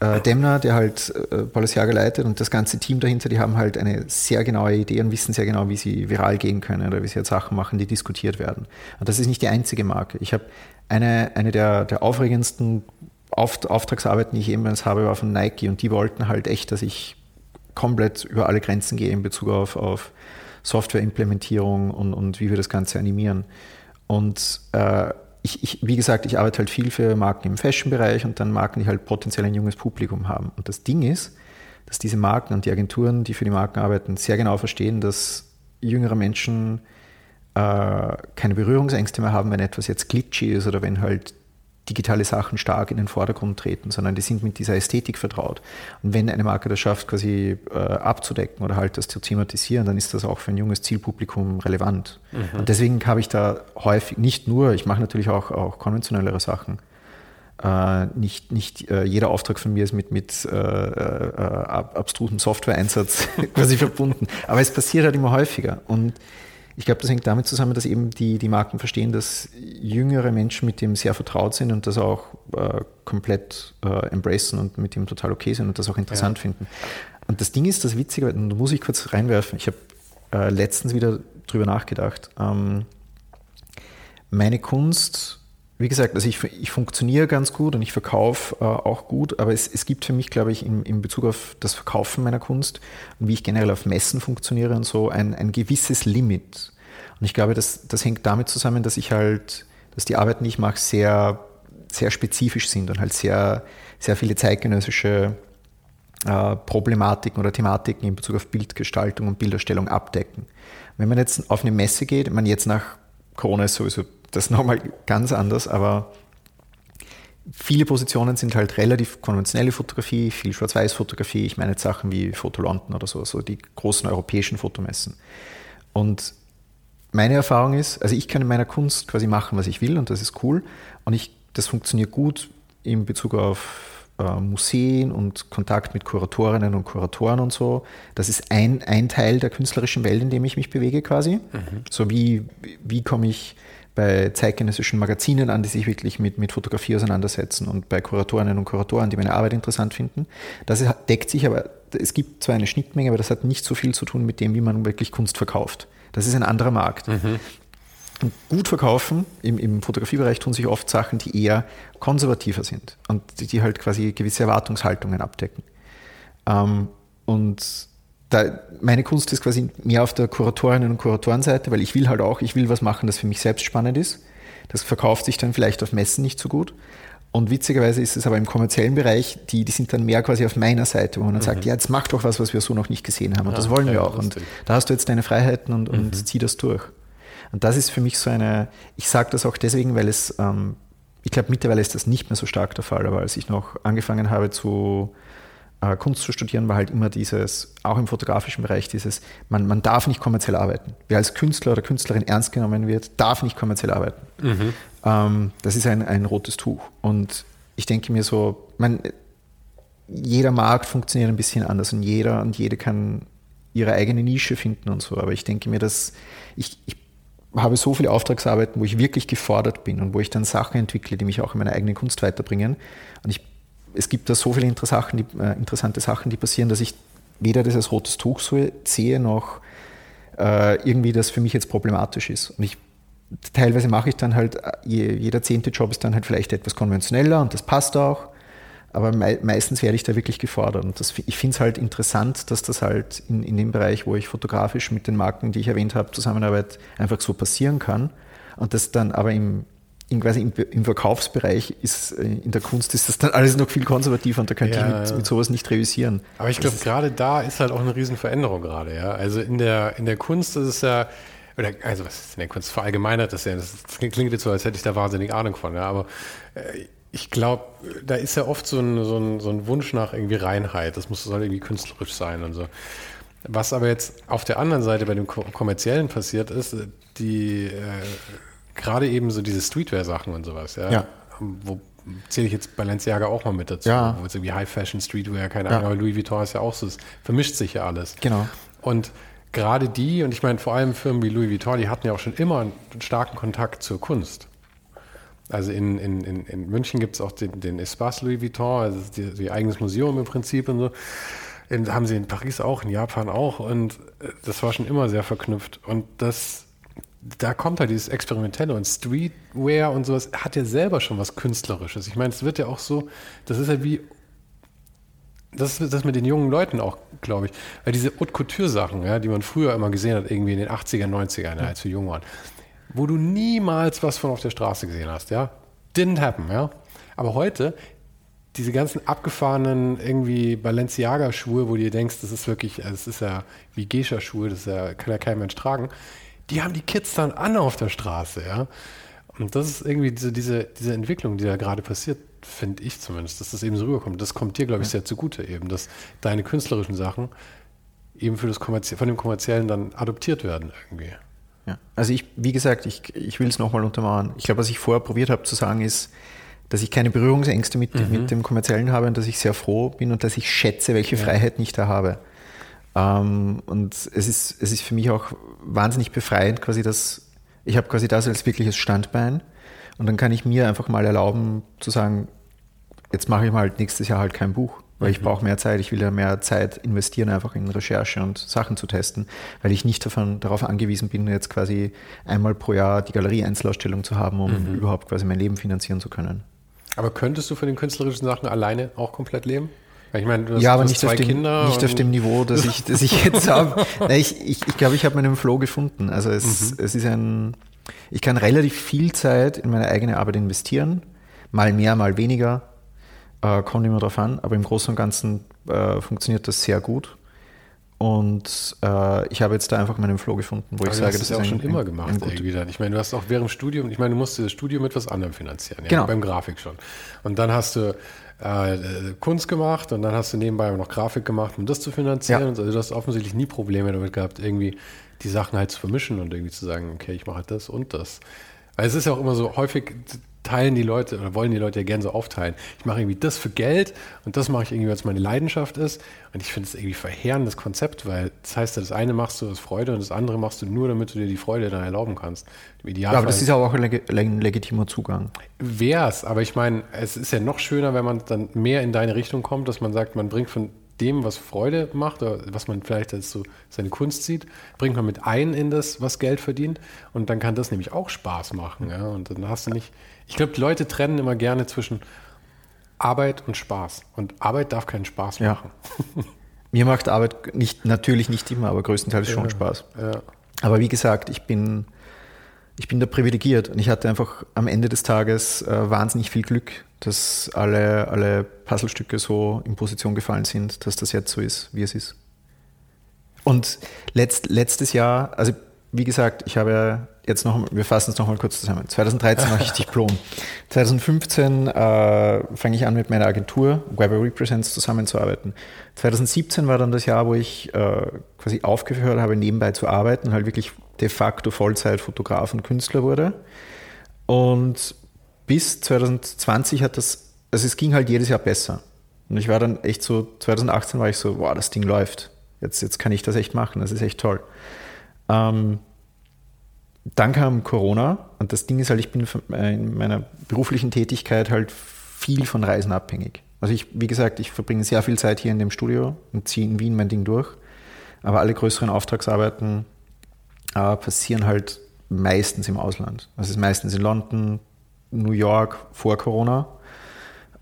Speaker 2: äh, Demner, der halt äh, Balenciaga leitet und das ganze Team dahinter, die haben halt eine sehr genaue Idee und wissen sehr genau, wie sie viral gehen können oder wie sie jetzt Sachen machen, die diskutiert werden. Und das ist nicht die einzige Marke. Ich habe eine, eine der, der aufregendsten Auft Auftragsarbeiten, die ich jemals habe, war von Nike und die wollten halt echt, dass ich komplett über alle Grenzen gehe in Bezug auf, auf Softwareimplementierung und, und wie wir das Ganze animieren. Und äh, ich, ich, wie gesagt, ich arbeite halt viel für Marken im Fashion-Bereich und dann Marken, die halt potenziell ein junges Publikum haben. Und das Ding ist, dass diese Marken und die Agenturen, die für die Marken arbeiten, sehr genau verstehen, dass jüngere Menschen äh, keine Berührungsängste mehr haben, wenn etwas jetzt glitchy ist oder wenn halt digitale Sachen stark in den Vordergrund treten, sondern die sind mit dieser Ästhetik vertraut. Und wenn eine Marke das schafft, quasi äh, abzudecken oder halt das zu thematisieren, dann ist das auch für ein junges Zielpublikum relevant. Und deswegen habe ich da häufig, nicht nur, ich mache natürlich auch, auch konventionellere Sachen. Äh, nicht nicht äh, jeder Auftrag von mir ist mit, mit äh, äh, ab- abstrusem Software-Einsatz <laughs> quasi verbunden. Aber es passiert halt immer häufiger. Und ich glaube, das hängt damit zusammen, dass eben die, die Marken verstehen, dass jüngere Menschen mit dem sehr vertraut sind und das auch äh, komplett äh, embracen und mit dem total okay sind und das auch interessant finden. Und das Ding ist, das Witzige, und da muss ich kurz reinwerfen, ich habe äh, letztens wieder drüber nachgedacht. Ähm, meine Kunst, wie gesagt, also ich, ich funktioniere ganz gut und ich verkaufe äh, auch gut, aber es, es gibt für mich, glaube ich, in, in Bezug auf das Verkaufen meiner Kunst und wie ich generell auf Messen funktioniere und so, ein, ein gewisses Limit. Und ich glaube, das, das hängt damit zusammen, dass ich halt, dass die Arbeiten, die ich mache, sehr, sehr spezifisch sind und halt sehr, sehr viele zeitgenössische äh, Problematiken oder Thematiken in Bezug auf Bildgestaltung und Bilderstellung abdecken. Wenn man jetzt auf eine Messe geht, man jetzt nach Corona ist sowieso das nochmal ganz anders, aber viele Positionen sind halt relativ konventionelle Fotografie, viel Schwarz-Weiß-Fotografie. Ich meine jetzt Sachen wie Foto London oder so, so die großen europäischen Fotomessen. Und meine Erfahrung ist, also ich kann in meiner Kunst quasi machen, was ich will und das ist cool. Und ich, das funktioniert gut in Bezug auf äh, Museen und Kontakt mit Kuratorinnen und Kuratoren und so. Das ist ein, ein Teil der künstlerischen Welt, in dem ich mich bewege quasi. So wie, wie komme ich bei zeitgenössischen Magazinen an, die sich wirklich mit, mit Fotografie auseinandersetzen und bei Kuratorinnen und Kuratoren, die meine Arbeit interessant finden. Das deckt sich aber, es gibt zwar eine Schnittmenge, aber das hat nicht so viel zu tun mit dem, wie man wirklich Kunst verkauft. Das ist ein anderer Markt. gut verkaufen, im, im Fotografiebereich tun sich oft Sachen, die eher konservativer sind und die, die halt quasi gewisse Erwartungshaltungen abdecken. Ähm, und da, meine Kunst ist quasi mehr auf der Kuratorinnen- und Kuratorenseite, weil ich will halt auch, ich will was machen, das für mich selbst spannend ist. Das verkauft sich dann vielleicht auf Messen nicht so gut. Und witzigerweise ist es aber im kommerziellen Bereich, die, die sind dann mehr quasi auf meiner Seite, wo man dann mhm. sagt, ja, jetzt mach doch was, was wir so noch nicht gesehen haben. Und ja, das wollen wir auch. Und da hast du jetzt deine Freiheiten und, und mhm. zieh das durch. Und das ist für mich so eine, ich sage das auch deswegen, weil es, ähm, ich glaube, mittlerweile ist das nicht mehr so stark der Fall, aber als ich noch angefangen habe zu äh, Kunst zu studieren, war halt immer dieses, auch im fotografischen Bereich, dieses, man, man darf nicht kommerziell arbeiten. Wer als Künstler oder Künstlerin ernst genommen wird, darf nicht kommerziell arbeiten. Mhm. Ähm, das ist ein, ein rotes Tuch. Und ich denke mir so, man, jeder Markt funktioniert ein bisschen anders und jeder und jede kann ihre eigene Nische finden und so. Aber ich denke mir, dass ich, ich habe so viele Auftragsarbeiten, wo ich wirklich gefordert bin und wo ich dann Sachen entwickle, die mich auch in meiner eigenen Kunst weiterbringen. Und ich es gibt da so viele äh, interessante Sachen, die passieren, dass ich weder das als rotes Tuch sehe, noch äh, irgendwie das für mich jetzt problematisch ist. Und ich teilweise mache ich dann halt, äh, jeder zehnte Job ist dann halt vielleicht etwas konventioneller und das passt auch. Aber meistens werde ich da wirklich gefordert. Und das, ich finde es halt interessant, dass das halt in, in dem Bereich, wo ich fotografisch mit den Marken, die ich erwähnt habe, Zusammenarbeit einfach so passieren kann. Und das dann aber im, in, quasi im, im, Verkaufsbereich ist, äh, in der Kunst ist das dann alles noch viel konservativer und da könnte ja, ich mit, mit, sowas nicht reüssieren.
Speaker 1: Aber ich glaube, gerade da ist halt auch eine Riesenveränderung gerade, ja. Also in der, in der Kunst ist es ja, oder, also was ist in der Kunst verallgemeinert, das, ja, das klingt jetzt so, als hätte ich da wahnsinnig Ahnung von, ja, aber äh, ich glaube, da ist ja oft so ein, so, ein, so ein Wunsch nach irgendwie Reinheit, das muss soll irgendwie künstlerisch sein und so. Was aber jetzt auf der anderen Seite bei dem Kommerziellen passiert ist, die äh, gerade eben so diese Streetwear-Sachen und sowas, ja. ja. Wo zähle ich jetzt Balenciaga auch mal mit dazu. Ja. Wo jetzt irgendwie High Fashion, Streetwear, keine Ahnung, aber Louis Vuitton ist ja auch so, es vermischt sich ja alles.
Speaker 2: Genau.
Speaker 1: Und gerade die, und ich meine vor allem Firmen wie Louis Vuitton, die hatten ja auch schon immer einen starken Kontakt zur Kunst. Also in, in, in, in München gibt es auch den, den Espace Louis Vuitton, also die, die eigenes Museum im Prinzip und so. In, haben sie in Paris auch, in Japan auch und äh, das war schon immer sehr verknüpft. Und das da kommt halt dieses Experimentelle und Streetwear und sowas hat ja selber schon was Künstlerisches. Ich meine, es wird ja auch so, das ist ja wie, das ist das mit den jungen Leuten auch, glaube ich. Weil diese Haute Couture-Sachen, ja, die man früher immer gesehen hat, irgendwie in den 80er, 90ern, ja, als wir jung waren, wo du niemals was von auf der Straße gesehen hast, ja. Didn't happen, ja. Aber heute, diese ganzen abgefahrenen irgendwie Balenciaga-Schuhe, wo du dir denkst, das ist wirklich, das ist ja wie Geisha-Schuhe, das ja, kann ja kein Mensch tragen die haben die Kids dann an auf der Straße, ja. Und das ist irgendwie diese, diese, diese Entwicklung, die da gerade passiert, finde ich zumindest, dass das eben so rüberkommt. Das kommt dir, glaube ich, sehr zugute eben, dass deine künstlerischen Sachen eben für das Kommerzie von dem Kommerziellen dann adoptiert werden irgendwie.
Speaker 2: Ja. Also ich, wie gesagt, ich, ich will es nochmal untermauern. Ich glaube, was ich vorher probiert habe zu sagen, ist, dass ich keine Berührungsängste mit, mhm. mit dem Kommerziellen habe und dass ich sehr froh bin und dass ich schätze, welche ja. Freiheit ich da habe. Ähm, und es ist, es ist für mich auch wahnsinnig befreiend, quasi das, ich habe quasi das als wirkliches Standbein. Und dann kann ich mir einfach mal erlauben zu sagen, jetzt mache ich mal nächstes Jahr halt kein Buch, weil ich mhm. brauche mehr Zeit, ich will ja mehr Zeit investieren, einfach in Recherche und Sachen zu testen, weil ich nicht davon, darauf angewiesen bin, jetzt quasi einmal pro Jahr die Galerie-Einzelausstellung zu haben, um mhm. überhaupt quasi mein Leben finanzieren zu können.
Speaker 1: Aber könönntest du von den künstlerischen Sachen alleine auch komplett leben?
Speaker 2: Ich meine, du hast, ja, aber nicht, auf dem, Kinder nicht auf dem Niveau, <laughs> das ich, das ich jetzt habe. Ich, ich, ich glaube, ich habe meinen Flow gefunden. Also es, mhm. es ist ein, ich kann relativ viel Zeit in meine eigene Arbeit investieren, mal mehr, mal weniger, äh, kommt immer drauf an, aber im Großen und Ganzen äh, funktioniert das sehr gut. Und äh, ich habe jetzt da einfach meinen Flow gefunden, wo
Speaker 1: aber
Speaker 2: ich sage,
Speaker 1: das ist ja auch schon immer gemacht. Irgendwie Ich meine, du hast auch während dem Studium, ich meine, du musst das Studium mit was anderem finanzieren, ja, genau. beim Grafik schon. Und dann hast du äh, Kunst gemacht und dann hast du nebenbei noch Grafik gemacht, um das zu finanzieren. Ja. Also du hast offensichtlich nie Probleme damit gehabt, irgendwie die Sachen halt zu vermischen und irgendwie zu sagen, okay, ich mache halt das und das. Weil es ist ja auch immer so häufig, teilen die Leute oder wollen die Leute ja gerne so aufteilen. Ich mache irgendwie das für Geld und das mache ich irgendwie, weil es meine Leidenschaft ist. Und ich finde es irgendwie verheerendes Konzept, weil das heißt, das eine machst du aus Freude und das andere machst du nur, damit du dir die Freude dann erlauben kannst.
Speaker 2: Im Idealfall. Ja, aber das ist ja auch ein, leg ein legitimer Zugang.
Speaker 1: Wär's, aber ich meine, es ist ja noch schöner, wenn man dann mehr in deine Richtung kommt, dass man sagt, man bringt von dem, was Freude macht oder was man vielleicht als so seine Kunst sieht, bringt man mit ein in das, was Geld verdient und dann kann das nämlich auch Spaß machen. Ja? Und dann hast du nicht, ich glaube, die Leute trennen immer gerne zwischen Arbeit und Spaß und Arbeit darf keinen Spaß machen.
Speaker 2: Ja. <laughs> Mir macht Arbeit nicht, natürlich nicht immer, aber größtenteils schon Spaß.
Speaker 1: Ja.
Speaker 2: Aber wie gesagt, ich bin, ich bin da privilegiert und ich hatte einfach am Ende des Tages äh, wahnsinnig viel Glück, dass alle, alle Puzzlestücke so in Position gefallen sind, dass das jetzt so ist, wie es ist. Und letzt, letztes Jahr, also wie gesagt, ich habe jetzt noch, wir fassen es nochmal kurz zusammen. 2013 mache ich Diplom. 2015 äh, fange ich an mit meiner Agentur Weber Represents zusammenzuarbeiten. 2017 war dann das Jahr, wo ich äh, quasi aufgehört habe, nebenbei zu arbeiten und halt wirklich de facto Vollzeit-Fotograf und Künstler wurde. Und bis 2020 hat das, also es ging halt jedes Jahr besser. Und ich war dann echt so, 2018 war ich so, wow, das Ding läuft. Jetzt, jetzt kann ich das echt machen, das ist echt toll. Ähm, dann kam Corona und das Ding ist halt, ich bin äh, in meiner beruflichen Tätigkeit halt viel von Reisen abhängig. Also ich, wie gesagt, ich verbringe sehr viel Zeit hier in dem Studio und ziehe in Wien mein Ding durch. Aber alle größeren Auftragsarbeiten äh, passieren halt meistens im Ausland. Es ist meistens in London, New York vor Corona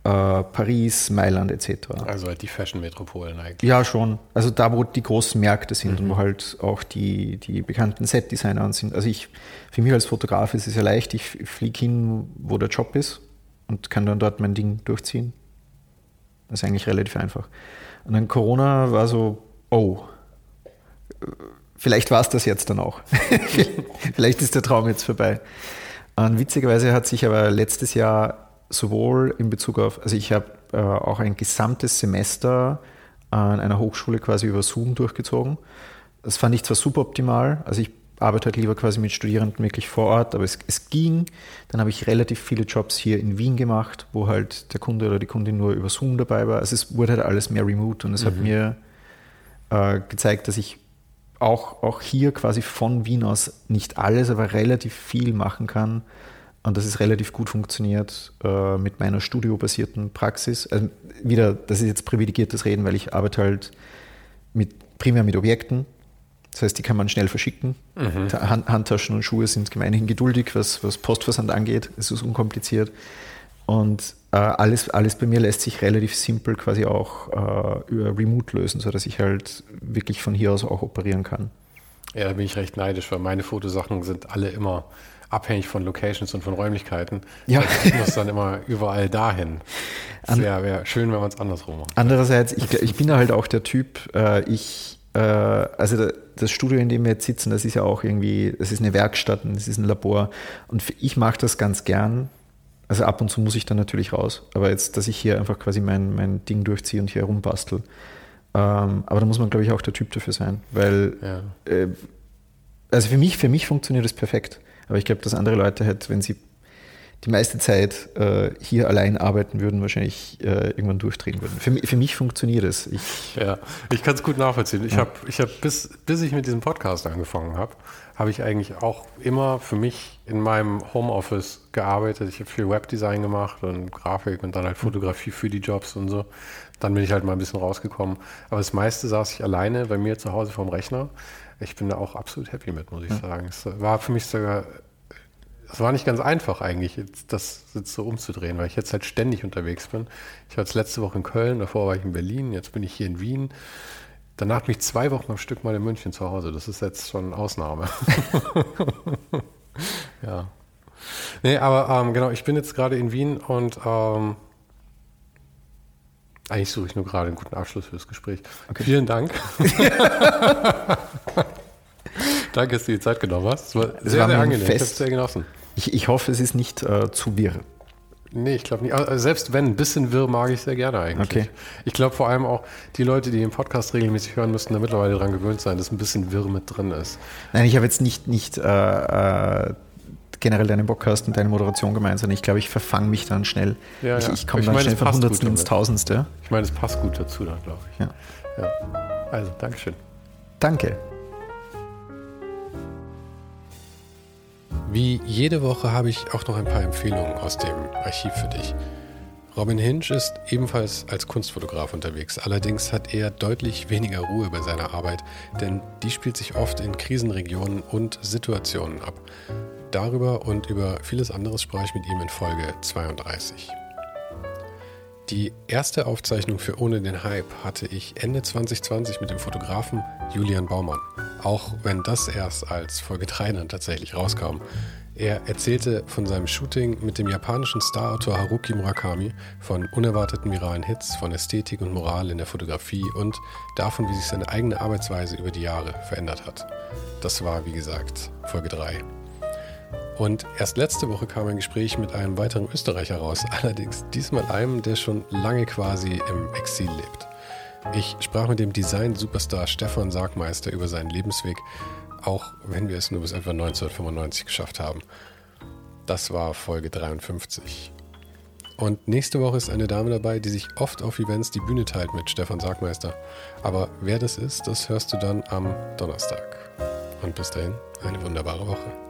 Speaker 2: äh, Paris, Mailand etc.
Speaker 1: Also halt die Fashion-Metropolen eigentlich.
Speaker 2: Ja, schon. Also da, wo die großen Märkte sind mhm. und wo halt auch die, die bekannten Set-Designer sind. Also ich, für mich als Fotograf ist es ja leicht, ich fliege hin, wo der Job ist und kann dann dort mein Ding durchziehen. Das ist eigentlich relativ einfach. Und dann Corona war so, oh, vielleicht war es das jetzt dann auch. <laughs> vielleicht ist der Traum jetzt vorbei. Und witzigerweise hat sich aber letztes Jahr sowohl in Bezug auf, also ich habe äh, auch ein gesamtes Semester an einer Hochschule quasi über Zoom durchgezogen. Das fand ich zwar suboptimal, also ich arbeite halt lieber quasi mit Studierenden wirklich vor Ort, aber es, es ging. Dann habe ich relativ viele Jobs hier in Wien gemacht, wo halt der Kunde oder die Kundin nur über Zoom dabei war. Also es wurde halt alles mehr remote und es mhm. hat mir äh, gezeigt, dass ich auch, auch hier quasi von Wien aus nicht alles, aber relativ viel machen kann, und das ist relativ gut funktioniert äh, mit meiner studiobasierten Praxis. Also wieder, das ist jetzt privilegiertes Reden, weil ich arbeite halt mit, primär mit Objekten. Das heißt, die kann man schnell verschicken. Mhm. Hand, Handtaschen und Schuhe sind gemeinhin geduldig, was, was Postversand angeht. Es ist unkompliziert. Und äh, alles, alles bei mir lässt sich relativ simpel quasi auch äh, über Remote lösen, sodass ich halt wirklich von hier aus auch operieren kann.
Speaker 1: Ja, da bin ich recht neidisch, weil meine Fotosachen sind alle immer abhängig von Locations und von Räumlichkeiten.
Speaker 2: Ja.
Speaker 1: Ich muss dann immer überall dahin. Es wäre wär schön, wenn man es andersrum macht.
Speaker 2: Andererseits, ich, ich bin halt auch der Typ, äh, ich, äh, also das Studio, in dem wir jetzt sitzen, das ist ja auch irgendwie, das ist eine Werkstatt und das ist ein Labor. Und ich mache das ganz gern. Also ab und zu muss ich dann natürlich raus. Aber jetzt, dass ich hier einfach quasi mein, mein Ding durchziehe und hier herumbastel. Ähm, aber da muss man, glaube ich, auch der Typ dafür sein. Weil, ja. äh, also für mich, für mich funktioniert das perfekt. Aber ich glaube, dass andere Leute halt, wenn sie die meiste Zeit äh, hier allein arbeiten würden, wahrscheinlich äh, irgendwann durchdrehen würden. Für, für mich funktioniert es.
Speaker 1: Ich, ja, ich kann es gut nachvollziehen. Ich ja. habe, ich hab bis, bis ich mit diesem Podcast angefangen habe, habe ich eigentlich auch immer für mich in meinem Homeoffice gearbeitet. Ich habe viel Webdesign gemacht und Grafik und dann halt Fotografie für die Jobs und so. Dann bin ich halt mal ein bisschen rausgekommen. Aber das meiste saß ich alleine bei mir zu Hause vorm Rechner ich bin da auch absolut happy mit, muss ich ja. sagen. Es war für mich sogar, es war nicht ganz einfach eigentlich, das jetzt so umzudrehen, weil ich jetzt halt ständig unterwegs bin. Ich war jetzt letzte Woche in Köln, davor war ich in Berlin, jetzt bin ich hier in Wien. Danach bin ich zwei Wochen am Stück mal in München zu Hause. Das ist jetzt schon eine Ausnahme. <laughs> ja. Nee, aber ähm, genau, ich bin jetzt gerade in Wien und ähm, eigentlich suche ich nur gerade einen guten Abschluss für das Gespräch. Okay. Vielen Dank. <laughs> Danke, dass du die Zeit genommen hast. Es war
Speaker 2: sehr, war sehr angenehm. Fest. Ich sehr genossen. Ich, ich, hoffe, es ist nicht äh, zu wirr.
Speaker 1: Nee, ich glaube nicht. Also selbst wenn, ein bisschen wirr mag ich sehr gerne eigentlich.
Speaker 2: Okay.
Speaker 1: Ich glaube vor allem auch, die Leute, die den Podcast regelmäßig hören, müssten da mittlerweile daran gewöhnt sein, dass ein bisschen wirr mit drin ist.
Speaker 2: Nein, ich habe jetzt nicht, nicht äh, äh generell deinen Podcast und deine Moderation gemeint, sondern ich glaube, ich verfange mich dann schnell. Ja, ich, ich komme dann meine, schnell von Hundertsten ins Tausendste.
Speaker 1: Ich meine, es passt gut dazu dann, glaube ich.
Speaker 2: Ja.
Speaker 1: ja. Also, Dankeschön.
Speaker 2: Danke.
Speaker 4: Wie jede Woche habe ich auch noch ein paar Empfehlungen aus dem Archiv für dich.
Speaker 1: Robin Hinch ist ebenfalls als Kunstfotograf unterwegs. Allerdings hat er deutlich weniger Ruhe bei seiner Arbeit, denn die spielt sich oft in Krisenregionen und Situationen ab. Darüber und über vieles anderes sprach ich mit ihm in Folge 32. Die erste Aufzeichnung für Ohne den Hype hatte ich Ende 2020 mit dem Fotografen Julian Baumann. Auch wenn das erst als Folge 3 dann tatsächlich rauskam. Er erzählte von seinem Shooting mit dem japanischen Starautor Haruki Murakami, von unerwarteten viralen Hits, von Ästhetik und Moral in der Fotografie und davon, wie sich seine eigene Arbeitsweise über die Jahre verändert hat. Das war, wie gesagt, Folge 3. Und erst letzte Woche kam ein Gespräch mit einem weiteren Österreicher raus, allerdings diesmal einem, der schon lange quasi im Exil lebt. Ich sprach mit dem Design-Superstar Stefan Sargmeister über seinen Lebensweg, auch wenn wir es nur bis etwa 1995 geschafft haben. Das war Folge 53. Und nächste Woche ist eine Dame dabei, die sich oft auf Events die Bühne teilt mit Stefan Sargmeister. Aber wer das ist, das hörst du dann am Donnerstag. Und bis dahin eine wunderbare Woche.